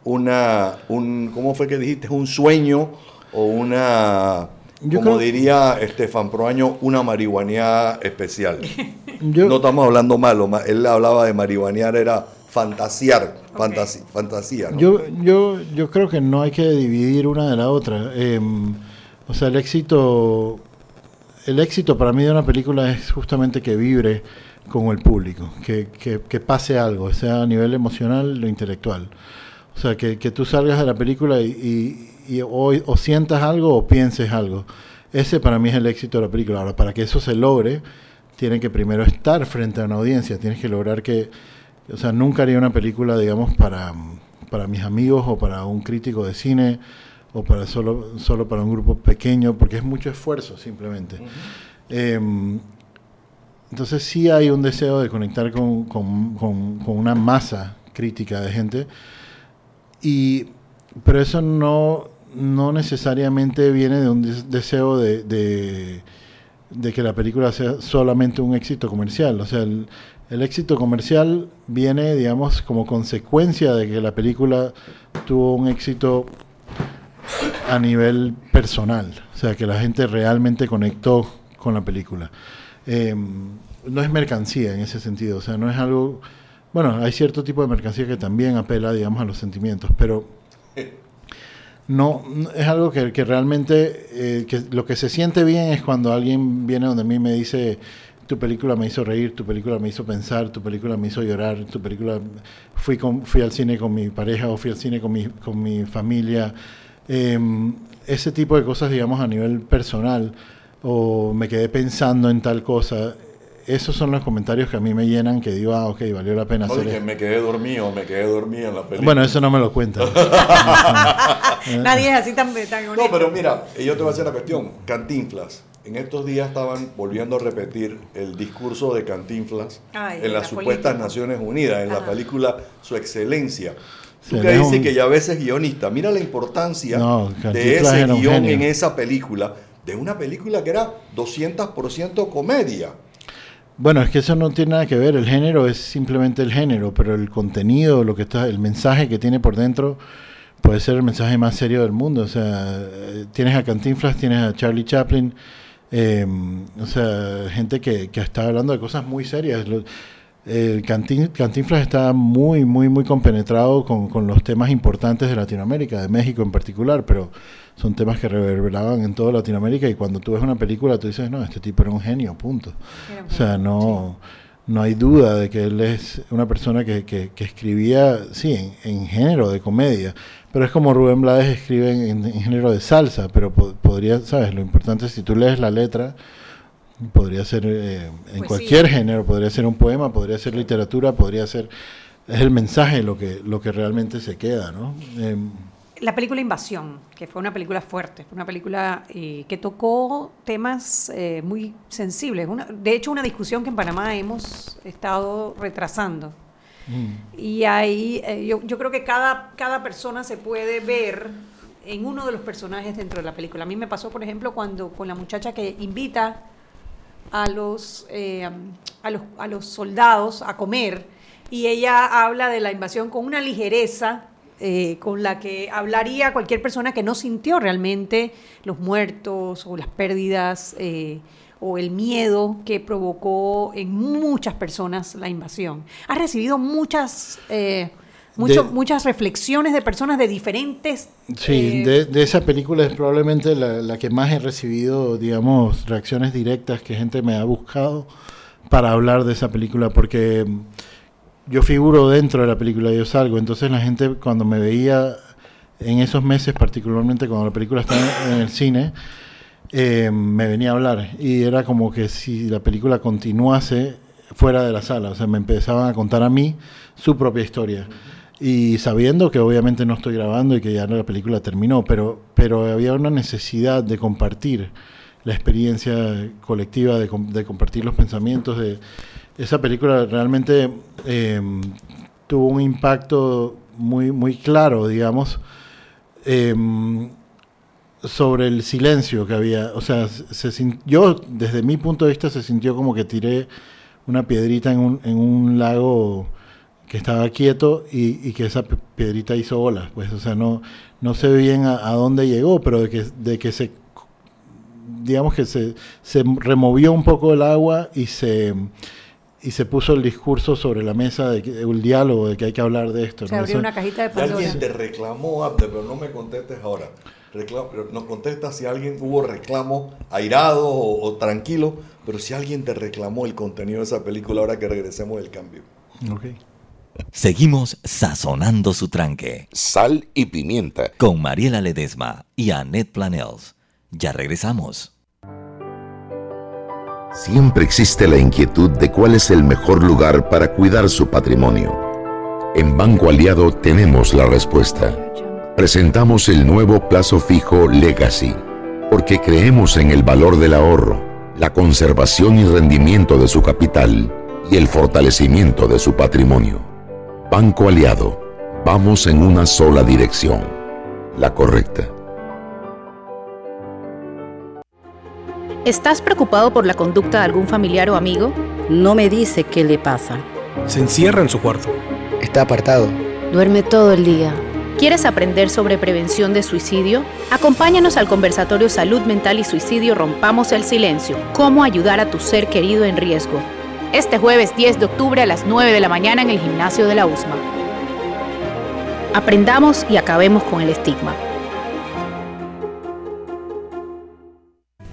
una, un, ¿cómo fue que dijiste? Un sueño o una, Yo como creo- diría Estefan Proaño, una marihuaneada especial. [LAUGHS] Yo- no estamos hablando malo, ma- él hablaba de marihuanear, era fantasear, fantasi- fantasía. ¿no? Yo, yo, yo creo que no hay que dividir una de la otra. Eh, o sea, el éxito, el éxito para mí de una película es justamente que vibre con el público, que, que, que pase algo, sea a nivel emocional o intelectual. O sea, que, que tú salgas de la película y, y- y o, o sientas algo o pienses algo. Ese para mí es el éxito de la película. Ahora, para que eso se logre, tiene que primero estar frente a una audiencia, tienes que lograr que, o sea, nunca haría una película, digamos, para, para mis amigos o para un crítico de cine o para solo, solo para un grupo pequeño, porque es mucho esfuerzo simplemente. Em, entonces sí hay un deseo de conectar con, con- con- con una masa crítica de gente, y, pero eso no, no necesariamente viene de un des- deseo de, de, de que la película sea solamente un éxito comercial. O sea, el, el éxito comercial viene, digamos, como consecuencia de que la película tuvo un éxito a nivel personal. O sea, que la gente realmente conectó con la película. Eh, no es mercancía en ese sentido. O sea, no es algo... Bueno, hay cierto tipo de mercancía que también apela, digamos, a los sentimientos, pero no, es algo que, que realmente eh, que lo que se siente bien es cuando alguien viene donde mí me dice tu película me hizo reír, tu película me hizo pensar, tu película me hizo llorar, tu película fui con, fui al cine con mi pareja o fui al cine con mi, con mi familia. Em, ese tipo de cosas, digamos, a nivel personal, o me quedé pensando en tal cosa, esos son los comentarios que a mí me llenan, que digo, ah, ok, valió la pena No, hacer dije, esto. me quedé dormido, me quedé dormido en la película. Bueno, eso no me lo cuentan. [LAUGHS] Nadie es así tan, tan No, pero mira, yo te voy a hacer una cuestión. Cantinflas. En estos días estaban volviendo a repetir el discurso de Cantinflas Ay, en la las supuestas política. Naciones Unidas, en la película Su Excelencia. Tú que dices un- que ya a veces guionista. Mira la importancia No, de ese guion en esa película de una película que era 200% comedia. Bueno, es que eso no tiene nada que ver, el género es simplemente el género, pero el contenido, lo que está, el mensaje que tiene por dentro puede ser el mensaje más serio del mundo. O sea, eh, tienes a Cantinflas, tienes a Charlie Chaplin, eh, o sea, gente que, que está hablando de cosas muy serias. Cantin- Cantinflas está muy, muy, muy compenetrado con, con los temas importantes de Latinoamérica, de México en particular, pero son temas que reverberaban en toda Latinoamérica y cuando tú ves una película tú dices, no, este tipo era un genio, punto. O sea, no, no hay duda de que él es una persona que, que, que escribía, sí, en, en género de comedia, pero es como Rubén Blades escribe en, en género de salsa, pero po- podría, ¿sabes? Lo importante es si tú lees la letra, podría ser eh, en cualquier género, podría ser un poema, podría ser literatura, podría ser... Es el mensaje lo que, lo que realmente se queda, ¿no? Em, La película Invasión, que fue una película fuerte, fue una película eh, que tocó temas eh, muy sensibles. Una- de hecho, una discusión que en Panamá hemos estado retrasando. Y ahí eh, yo, yo creo que cada, cada persona se puede ver en uno de los personajes dentro de la película. A mí me pasó, por ejemplo, cuando con la muchacha que invita a los, eh, a los, a los soldados a comer y ella habla de la invasión con una ligereza eh, con la que hablaría cualquier persona que no sintió realmente los muertos o las pérdidas o el miedo que provocó en muchas personas la invasión. Ha recibido muchas, eh, mucho- De- muchas reflexiones de personas de diferentes... Sí, eh, de, de esa película es probablemente la, la que más he recibido, digamos, reacciones directas que gente me ha buscado para hablar de esa película, porque yo figuro dentro de la película, yo salgo, entonces la gente cuando me veía en esos meses, particularmente cuando la película estaba en el cine, eh, me venía a hablar y era como que si la película continuase fuera de la sala, o sea, me empezaban a contar a mí su propia historia y sabiendo que obviamente no estoy grabando y que ya la película terminó, pero, pero había una necesidad de compartir la experiencia colectiva, de, de compartir los pensamientos. De, esa película realmente eh, tuvo un impacto muy, muy claro, digamos, em, sobre el silencio que había. O sea, se, sin- yo desde mi punto de vista se sintió como que tiré una piedrita en un, en un lago que estaba quieto y, y que esa piedrita hizo olas. Pues, o sea, no, no sé bien a, a dónde llegó, pero de que, de que se, digamos que se, se removió un poco el agua y se y se puso el discurso sobre la mesa, de que, el diálogo de que hay que hablar de esto. Se ¿no? abrió Eso- una cajita de Pandora. alguien te reclamó, Abde, pero no me contestes ahora. Recla- pero nos contestas si alguien hubo reclamo airado o, o tranquilo, pero si alguien te reclamó el contenido de esa película ahora que regresemos del cambio. Ok. Seguimos sazonando su tranque. Sal y pimienta. Con Mariela Ledesma y Annette Planels. Ya regresamos. Siempre existe la inquietud de cuál es el mejor lugar para cuidar su patrimonio. En Banco Aliado tenemos la respuesta. Presentamos el nuevo plazo fijo Legacy, porque creemos en el valor del ahorro, la conservación y rendimiento de su capital y el fortalecimiento de su patrimonio. Banco Aliado, vamos en una sola dirección, la correcta. ¿Estás preocupado por la conducta de algún familiar o amigo? No me dice qué le pasa. Se encierra en su cuarto. Está apartado. Duerme todo el día. ¿Quieres aprender sobre prevención de suicidio? Acompáñanos al conversatorio Salud Mental y Suicidio Rompamos el Silencio. Cómo ayudar a tu ser querido en riesgo. Este jueves 10 de octubre a las 9 de la mañana en el gimnasio de la USMA. Aprendamos y acabemos con el estigma.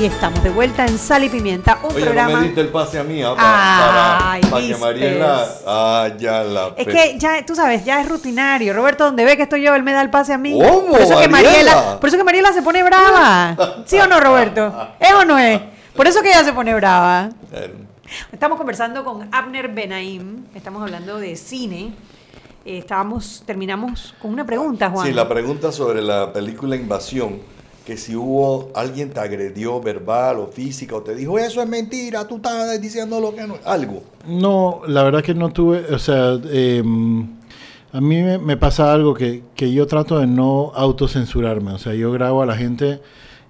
Y estamos de vuelta en Sal y Pimienta, un Oye, programa. no me diste el pase a mí, ah, para, Ay, para, que. Mariela. Ah, ya la. Es que ya, tú sabes, ya es rutinario. Roberto, donde ve que estoy yo, él me da el pase a mí. ¿Cómo, por eso que Mariela? Mariela, por eso que Mariela se pone brava. ¿Sí o no, Roberto? ¿Es o no es? Por eso que ella se pone brava. Estamos conversando con Abner Benaim, estamos hablando de cine. Eh, estábamos, terminamos con una pregunta, Juan. Sí, la pregunta sobre la película Invasión, que si hubo alguien te agredió verbal o física o te dijo eso es mentira, tú estás diciendo lo que no algo. No, la verdad que no tuve, o sea, eh, a mí me, pasa algo que, que yo trato de no autocensurarme, o sea, yo grabo a la gente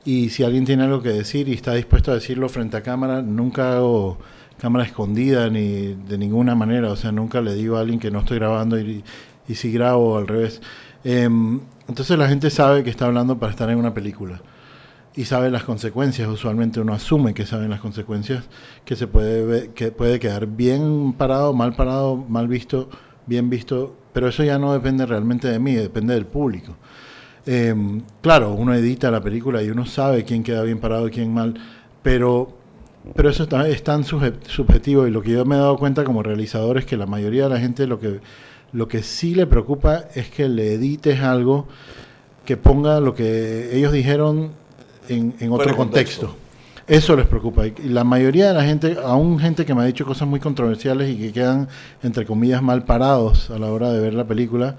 y si alguien tiene algo que decir y está dispuesto a decirlo frente a cámara, nunca hago cámara escondida ni de ninguna manera, o sea, nunca le digo a alguien que no estoy grabando y, y si grabo al revés. Em, entonces la gente sabe que está hablando para estar en una película y sabe las consecuencias. Usualmente uno asume que saben las consecuencias, que se puede que puede quedar bien parado, mal parado, mal visto, bien visto, pero eso ya no depende realmente de mí, depende del público. Eh, claro, uno edita la película y uno sabe quién queda bien parado y quién mal, pero pero eso es tan subjetivo y lo que yo me he dado cuenta como realizador es que la mayoría de la gente lo que lo que sí le preocupa es que le edites algo que ponga lo que ellos dijeron en, en otro contexto. contexto. Eso les preocupa. Y la mayoría de la gente, aún gente que me ha dicho cosas muy controversiales y que quedan, entre comillas, mal parados a la hora de ver la película,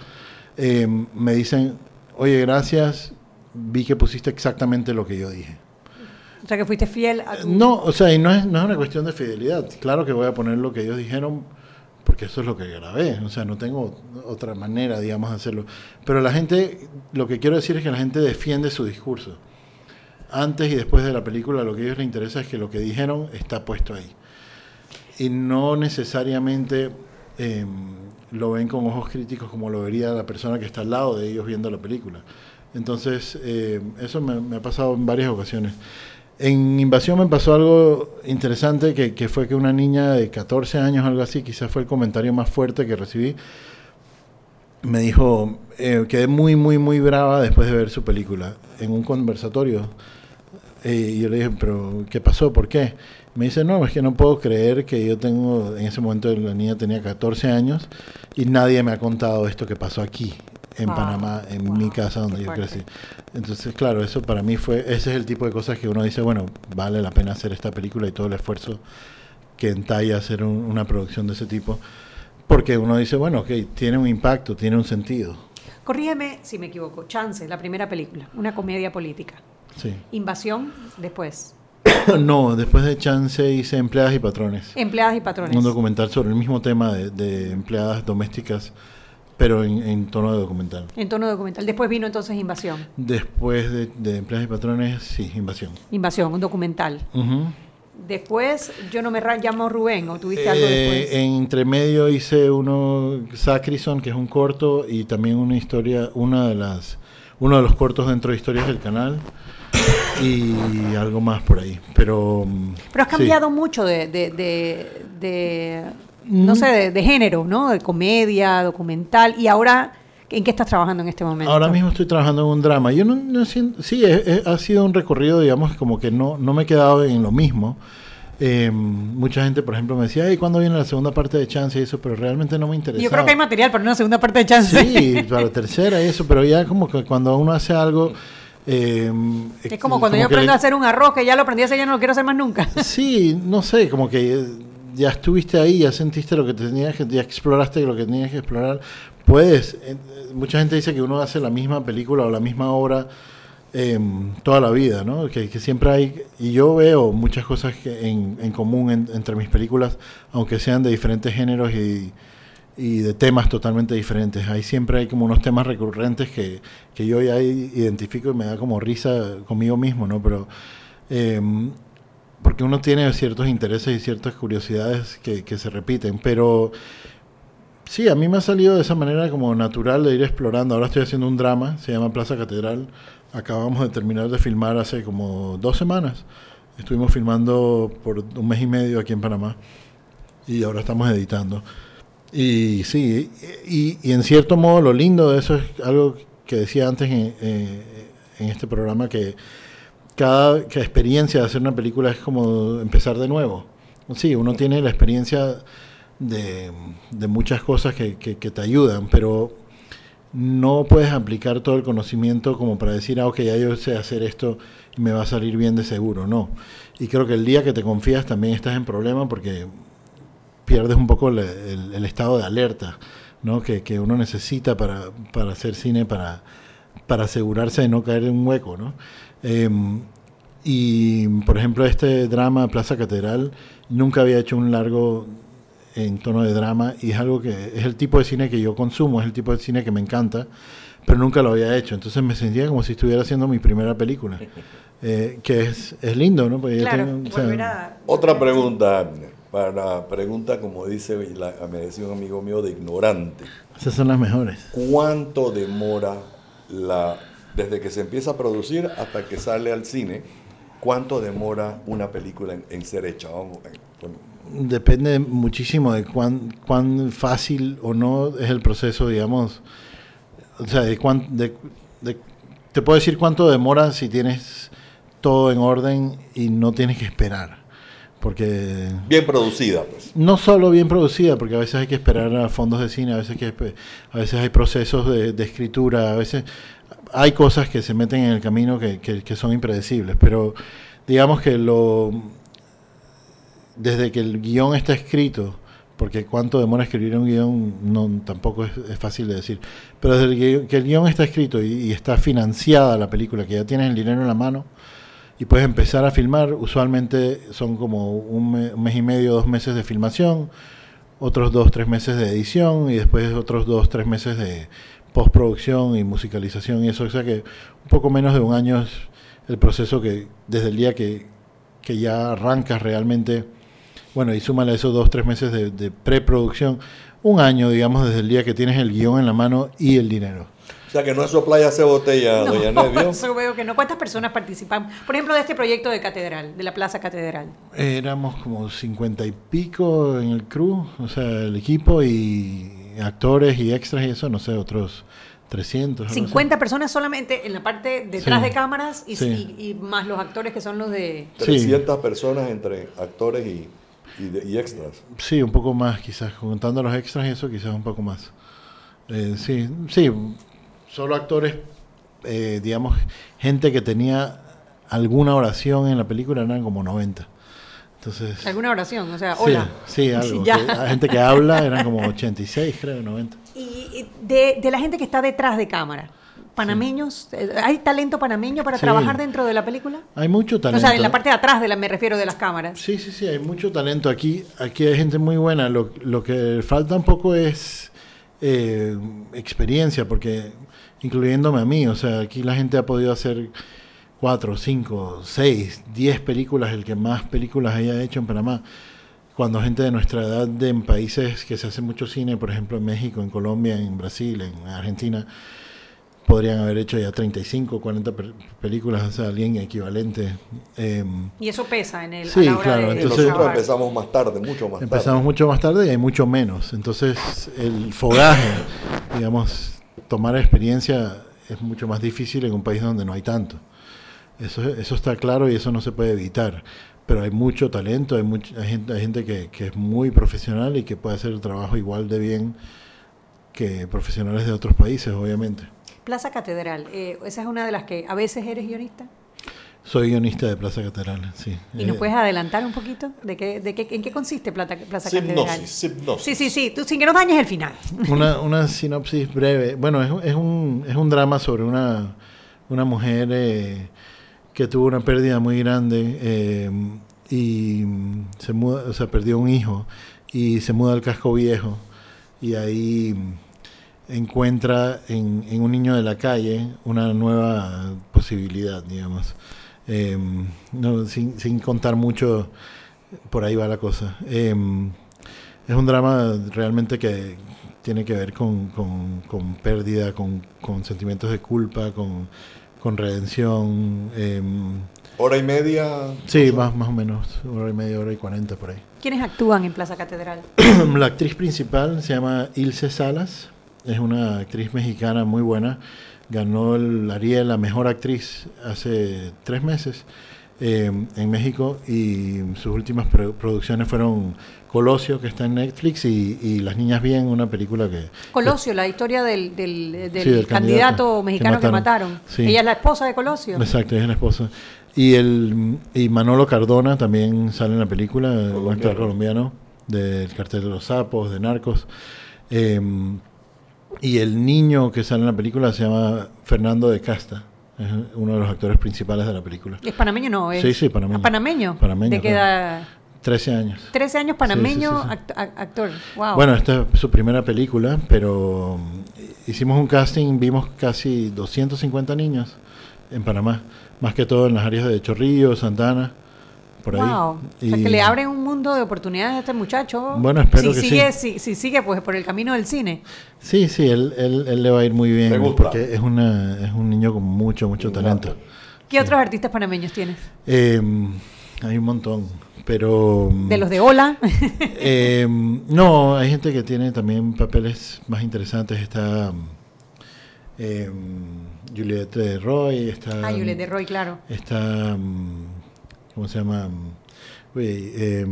eh, me dicen, oye, gracias, vi que pusiste exactamente lo que yo dije. O sea, que fuiste fiel a tu... No, o sea, y no es, no es una cuestión de fidelidad. Claro que voy a poner lo que ellos dijeron porque eso es lo que grabé. O sea, no tengo otra manera, digamos, de hacerlo. Pero la gente, lo que quiero decir es que la gente defiende su discurso. Antes y después de la película, lo que a ellos les interesa es que lo que dijeron está puesto ahí. Y no necesariamente eh, lo ven con ojos críticos como lo vería la persona que está al lado de ellos viendo la película. Entonces, eh, eso me, me ha pasado en varias ocasiones. En Invasión me pasó algo interesante, que, fue que una niña de 14 años, algo así, quizás fue el comentario más fuerte que recibí, me dijo, eh, quedé muy, muy, muy brava después de ver su película, en un conversatorio. Eh, y yo le dije, pero ¿qué pasó? ¿Por qué? Me dice, no, es que no puedo creer que yo tengo, en ese momento la niña tenía 14 años y nadie me ha contado esto que pasó aquí, en Wow. Panamá, en mi casa donde Qué yo fuerte. crecí. Entonces, claro, eso para mí fue, ese es el tipo de cosas que uno dice, bueno, vale la pena hacer esta película y todo el esfuerzo que entalla hacer un- una producción de ese tipo, porque uno dice, bueno, ok, tiene un impacto, tiene un sentido. Corrígeme si me equivoco. Chance, la primera película, una comedia política. Sí. Invasión, después. [COUGHS] no, después de Chance hice Empleadas y Patrones. Empleadas y patrones. Un documental sobre el mismo tema de, de empleadas domésticas, pero en, en tono de documental. En tono documental. Después vino entonces Invasión. Después de, de Empleadas y Patrones, sí, Invasión. Invasión, un documental. Después, yo no me llamo Rubén, o tuviste algo Eh, después. en entre medio hice uno Sacrison, que es un corto, y también una historia, una de las, uno de los cortos dentro de historias del canal, y algo más por ahí. Pero, mm, Pero has sí. cambiado mucho de, de, de, de, no sé, de, de género, ¿no? De comedia, documental. Y ahora, ¿en qué estás trabajando en este momento? Ahora mismo estoy trabajando en un drama. Yo no, no siento, sí, es- es- ha sido un recorrido, digamos, como que no, no me he quedado en lo mismo. Eh, mucha gente, por ejemplo, me decía, ay, ¿cuándo viene la segunda parte de Chance y eso? Pero realmente no me interesa. Yo creo que hay material para una segunda parte de chance. Sí, para la tercera y eso, pero ya como que cuando uno hace algo, Eh, es como cuando yo aprendo a hacer un arroz, que ya lo aprendí a hacer, ya no lo quiero hacer más nunca. Sí, no sé, como que ya estuviste ahí, ya sentiste lo que tenías que, ya exploraste lo que tenías que explorar. Puedes, eh, mucha gente dice que uno hace la misma película o la misma obra eh, toda la vida, ¿no? Que, siempre hay, y yo veo muchas cosas en, en, común entre mis películas, aunque sean de diferentes géneros y, y, de temas totalmente diferentes. Ahí siempre hay como unos temas recurrentes que, que yo ya identifico y me da como risa conmigo mismo, ¿no? Pero... Eh, porque uno tiene ciertos intereses y ciertas curiosidades que, que se repiten, pero sí, a mí me ha salido de esa manera como natural de ir explorando. Ahora estoy haciendo un drama, se llama Plaza Catedral. Acabamos de terminar de filmar hace como dos semanas. Estuvimos filmando por un mes y medio aquí en Panamá y ahora estamos editando. Y sí, y, y en cierto modo lo lindo de eso es algo que decía antes en, en este programa que cada, experiencia de hacer una película es como empezar de nuevo. Sí, uno tiene la experiencia de, muchas cosas que, te ayudan, pero no puedes aplicar todo el conocimiento como para decir, ah, ok, ya yo sé hacer esto y me va a salir bien de seguro. No. Y creo que el día que te confías también estás en problema porque pierdes un poco el, estado de alerta que, uno necesita para, para hacer cine, para, para asegurarse de no caer en un hueco. ¿no? Em, y, por ejemplo, este drama Plaza Catedral, nunca había hecho un largo en tono de drama y es algo que es el tipo de cine que yo consumo, es el tipo de cine que me encanta, pero nunca lo había hecho. Entonces me sentía como si estuviera haciendo mi primera película, [LAUGHS] eh, que es, es, lindo, ¿no? Otra pregunta, para la pregunta, como dice, me decía un amigo mío, de ignorante. Esas son las mejores. ¿Cuánto demora la desde que se empieza a producir hasta que sale al cine, ¿cuánto demora una película en, ser hecha? Depende muchísimo de cuán, cuán fácil o no es el proceso, digamos. O sea, de cuán, de, te puedo decir cuánto demora si tienes todo en orden y no tienes que esperar. Porque bien producida, pues. No solo bien producida, porque a veces hay que esperar a fondos de cine, a veces que a veces hay procesos de, de escritura, a veces hay cosas que se meten en el camino que, que, son impredecibles, pero digamos que lo desde que el guion está escrito, porque cuánto demora escribir un guion no, tampoco es, fácil de decir, pero desde que, el guion está escrito y, está financiada la película, que ya tienes el dinero en la mano y puedes empezar a filmar, usualmente son como un, un mes y medio, dos meses de filmación, otros dos, tres meses de edición y después otros dos, tres meses de postproducción y musicalización y eso, o sea que un poco menos de un año es el proceso que desde el día que, que ya arrancas realmente, bueno, y súmale esos dos, tres meses de, de preproducción, un año, digamos, desde el día que tienes el guion en la mano y el dinero. O sea, que no es su playa se botella, no, doña Nevio. [LAUGHS] Eso veo que no. ¿Cuántas personas participan? Por ejemplo, de este proyecto de catedral, de la Plaza Catedral. Éramos como cincuenta y pico en el crew, o sea, el equipo y actores y extras y eso, no sé, otros 300. 50 personas solamente en la parte detrás de cámaras y, más los actores que son los de... 300 personas entre actores y, y, extras. Sí, un poco más quizás, contando los extras y eso quizás un poco más. Eh, sí, sí, solo actores, eh, digamos, gente que tenía alguna oración en la película eran como 90. Entonces, ¿Alguna oración? O sea, hola. Sí, algo. [LAUGHS] la gente que habla eran como 86, creo, 90. Y de, de la gente que está detrás de cámara, panameños, eh, ¿hay talento panameño para trabajar dentro de la película? Hay mucho talento. O sea, en la parte de atrás de la, me refiero de las cámaras. Sí, sí, sí, hay mucho talento aquí. Aquí hay gente muy buena. Lo, lo que falta un poco es eh, experiencia, porque incluyéndome a mí, o sea, aquí la gente ha podido hacer cuatro, cinco, seis, diez películas, el que más películas haya hecho en Panamá. Cuando gente de nuestra edad de, en países que se hace mucho cine, por ejemplo en México, en Colombia, en Brasil, en Argentina, podrían haber hecho ya 35, 40 películas, o sea, alguien equivalente. Em, y eso pesa en el... Sí, claro. entonces, nosotros empezamos más tarde, mucho más tarde. Empezamos mucho más tarde y hay mucho menos. Entonces, el fogaje, digamos, tomar experiencia es mucho más difícil en un país donde no hay tanto. Eso, eso está claro y eso no se puede evitar. Pero hay mucho talento, hay, mucha, gente, hay gente que, que, es muy profesional y que puede hacer el trabajo igual de bien que profesionales de otros países, obviamente. Plaza Catedral, eh, esa es una de las que a veces eres guionista. Soy guionista de Plaza Catedral, sí. ¿Y nos Eh, puedes adelantar un poquito de qué, de qué, en qué consiste Plata- Plaza Catedral? Sí, sí, sí, tú sin que nos dañes el final. una, [LAUGHS] una sinopsis breve. Bueno, es, es un, es un drama sobre una, una mujer eh, que tuvo una pérdida muy grande eh, y se muda, o sea, perdió un hijo y se muda al casco viejo y ahí encuentra en, un niño de la calle una nueva posibilidad, digamos. Eh, no, sin, sin contar mucho, por ahí va la cosa. Eh, es un drama realmente que tiene que ver con, con- con pérdida, con, con sentimientos de culpa, con, con redención. eh, Hora y media. sí, más, más o menos, hora y media, hora y cuarenta por ahí. ¿Quiénes actúan en Plaza Catedral? [CLEARS THROAT] la actriz principal se llama Ilse Salas, es una actriz mexicana muy buena, ganó el Ariel a Mejor Actriz hace tres meses eh, en México y sus últimas pro- producciones fueron Colosio, que está en Netflix, y, y Las Niñas Bien, una película que... Colosio, la historia del, del- del Sí, del candidato, candidato mexicano que que mataron. mataron. Sí. Ella es la esposa de Colosio. Exacto, ella es la esposa. Y, el, y Manolo Cardona también sale en la película, un actor colombiano del cartel de los sapos, de Narcos. Eh, y el niño que sale en la película se llama Fernando de Casta, es uno de los actores principales de la película. ¿Es panameño no? Es, Sí, sí, panameño. ¿Ah, panameño? Panameño, ¿De qué edad? 13 años. 13 años panameño, Sí, sí, act- a- actor. Wow. Bueno, esta es su primera película, pero mm, hicimos un casting, vimos casi 250 niños en Panamá, más que todo en las áreas de Chorrillo, Santana, por ahí. Wow. O sea, Y- que le abren un mundo de oportunidades a este muchacho. Bueno, espero si que sigue, sí. Si, si sigue pues por el camino del cine. Sí, sí, él, él, él le va a ir muy bien, porque es, una, es un niño con mucho, mucho talento. ¿Qué otros artistas panameños tienes? Eh, hay un montón, pero... De los de Ola. [LAUGHS] Eh, no, hay gente que tiene también papeles más interesantes. Está eh, Juliette Roy, está... ah, Juliette de Roy, claro. Está... mm, ¿Cómo se llama? Uy, eh,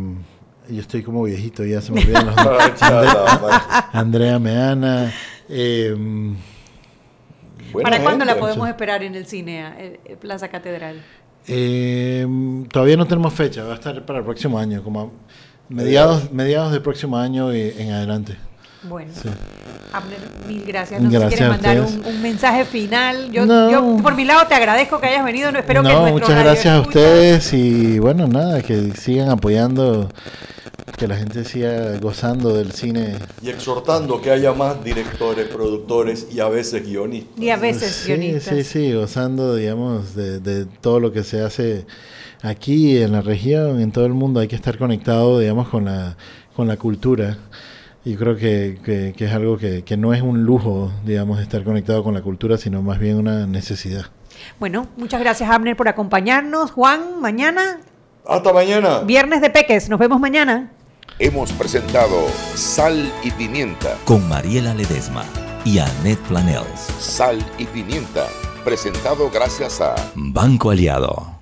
yo estoy como viejito, ya se me olvidan los [LAUGHS] nombres. Andrea, Andrea Meana. eh, ¿Para cuándo la podemos esperar en el cine, eh, eh, Plaza Catedral? Eh, todavía no tenemos fecha, va a estar para el próximo año, como a mediados, mediados del próximo año y en adelante. Bueno, Sí. Abner, mil gracias. No sé Gracias si quieres mandar un, un mensaje final. Yo, No. yo, por mi lado, te agradezco que hayas venido. No, espero que no, nuestro muchas gracias a ustedes y bueno, nada, que sigan apoyando, que la gente siga gozando del cine. Y exhortando que haya más directores, productores y a veces guionistas. Y a veces Sí, guionistas. sí, sí, gozando, digamos, de, de todo lo que se hace aquí en la región, en todo el mundo. Hay que estar conectado, digamos, con la, con la cultura. Y creo que, que- que es algo que, que no es un lujo, digamos, estar conectado con la cultura, sino más bien una necesidad. Bueno, muchas gracias, Abner, por acompañarnos. Juan, mañana, Hasta mañana. viernes de Peques. Nos vemos mañana. Hemos presentado Sal y Pimienta. Con Mariela Ledesma y Annette Planels. Sal y Pimienta. Presentado gracias a Banco Aliado.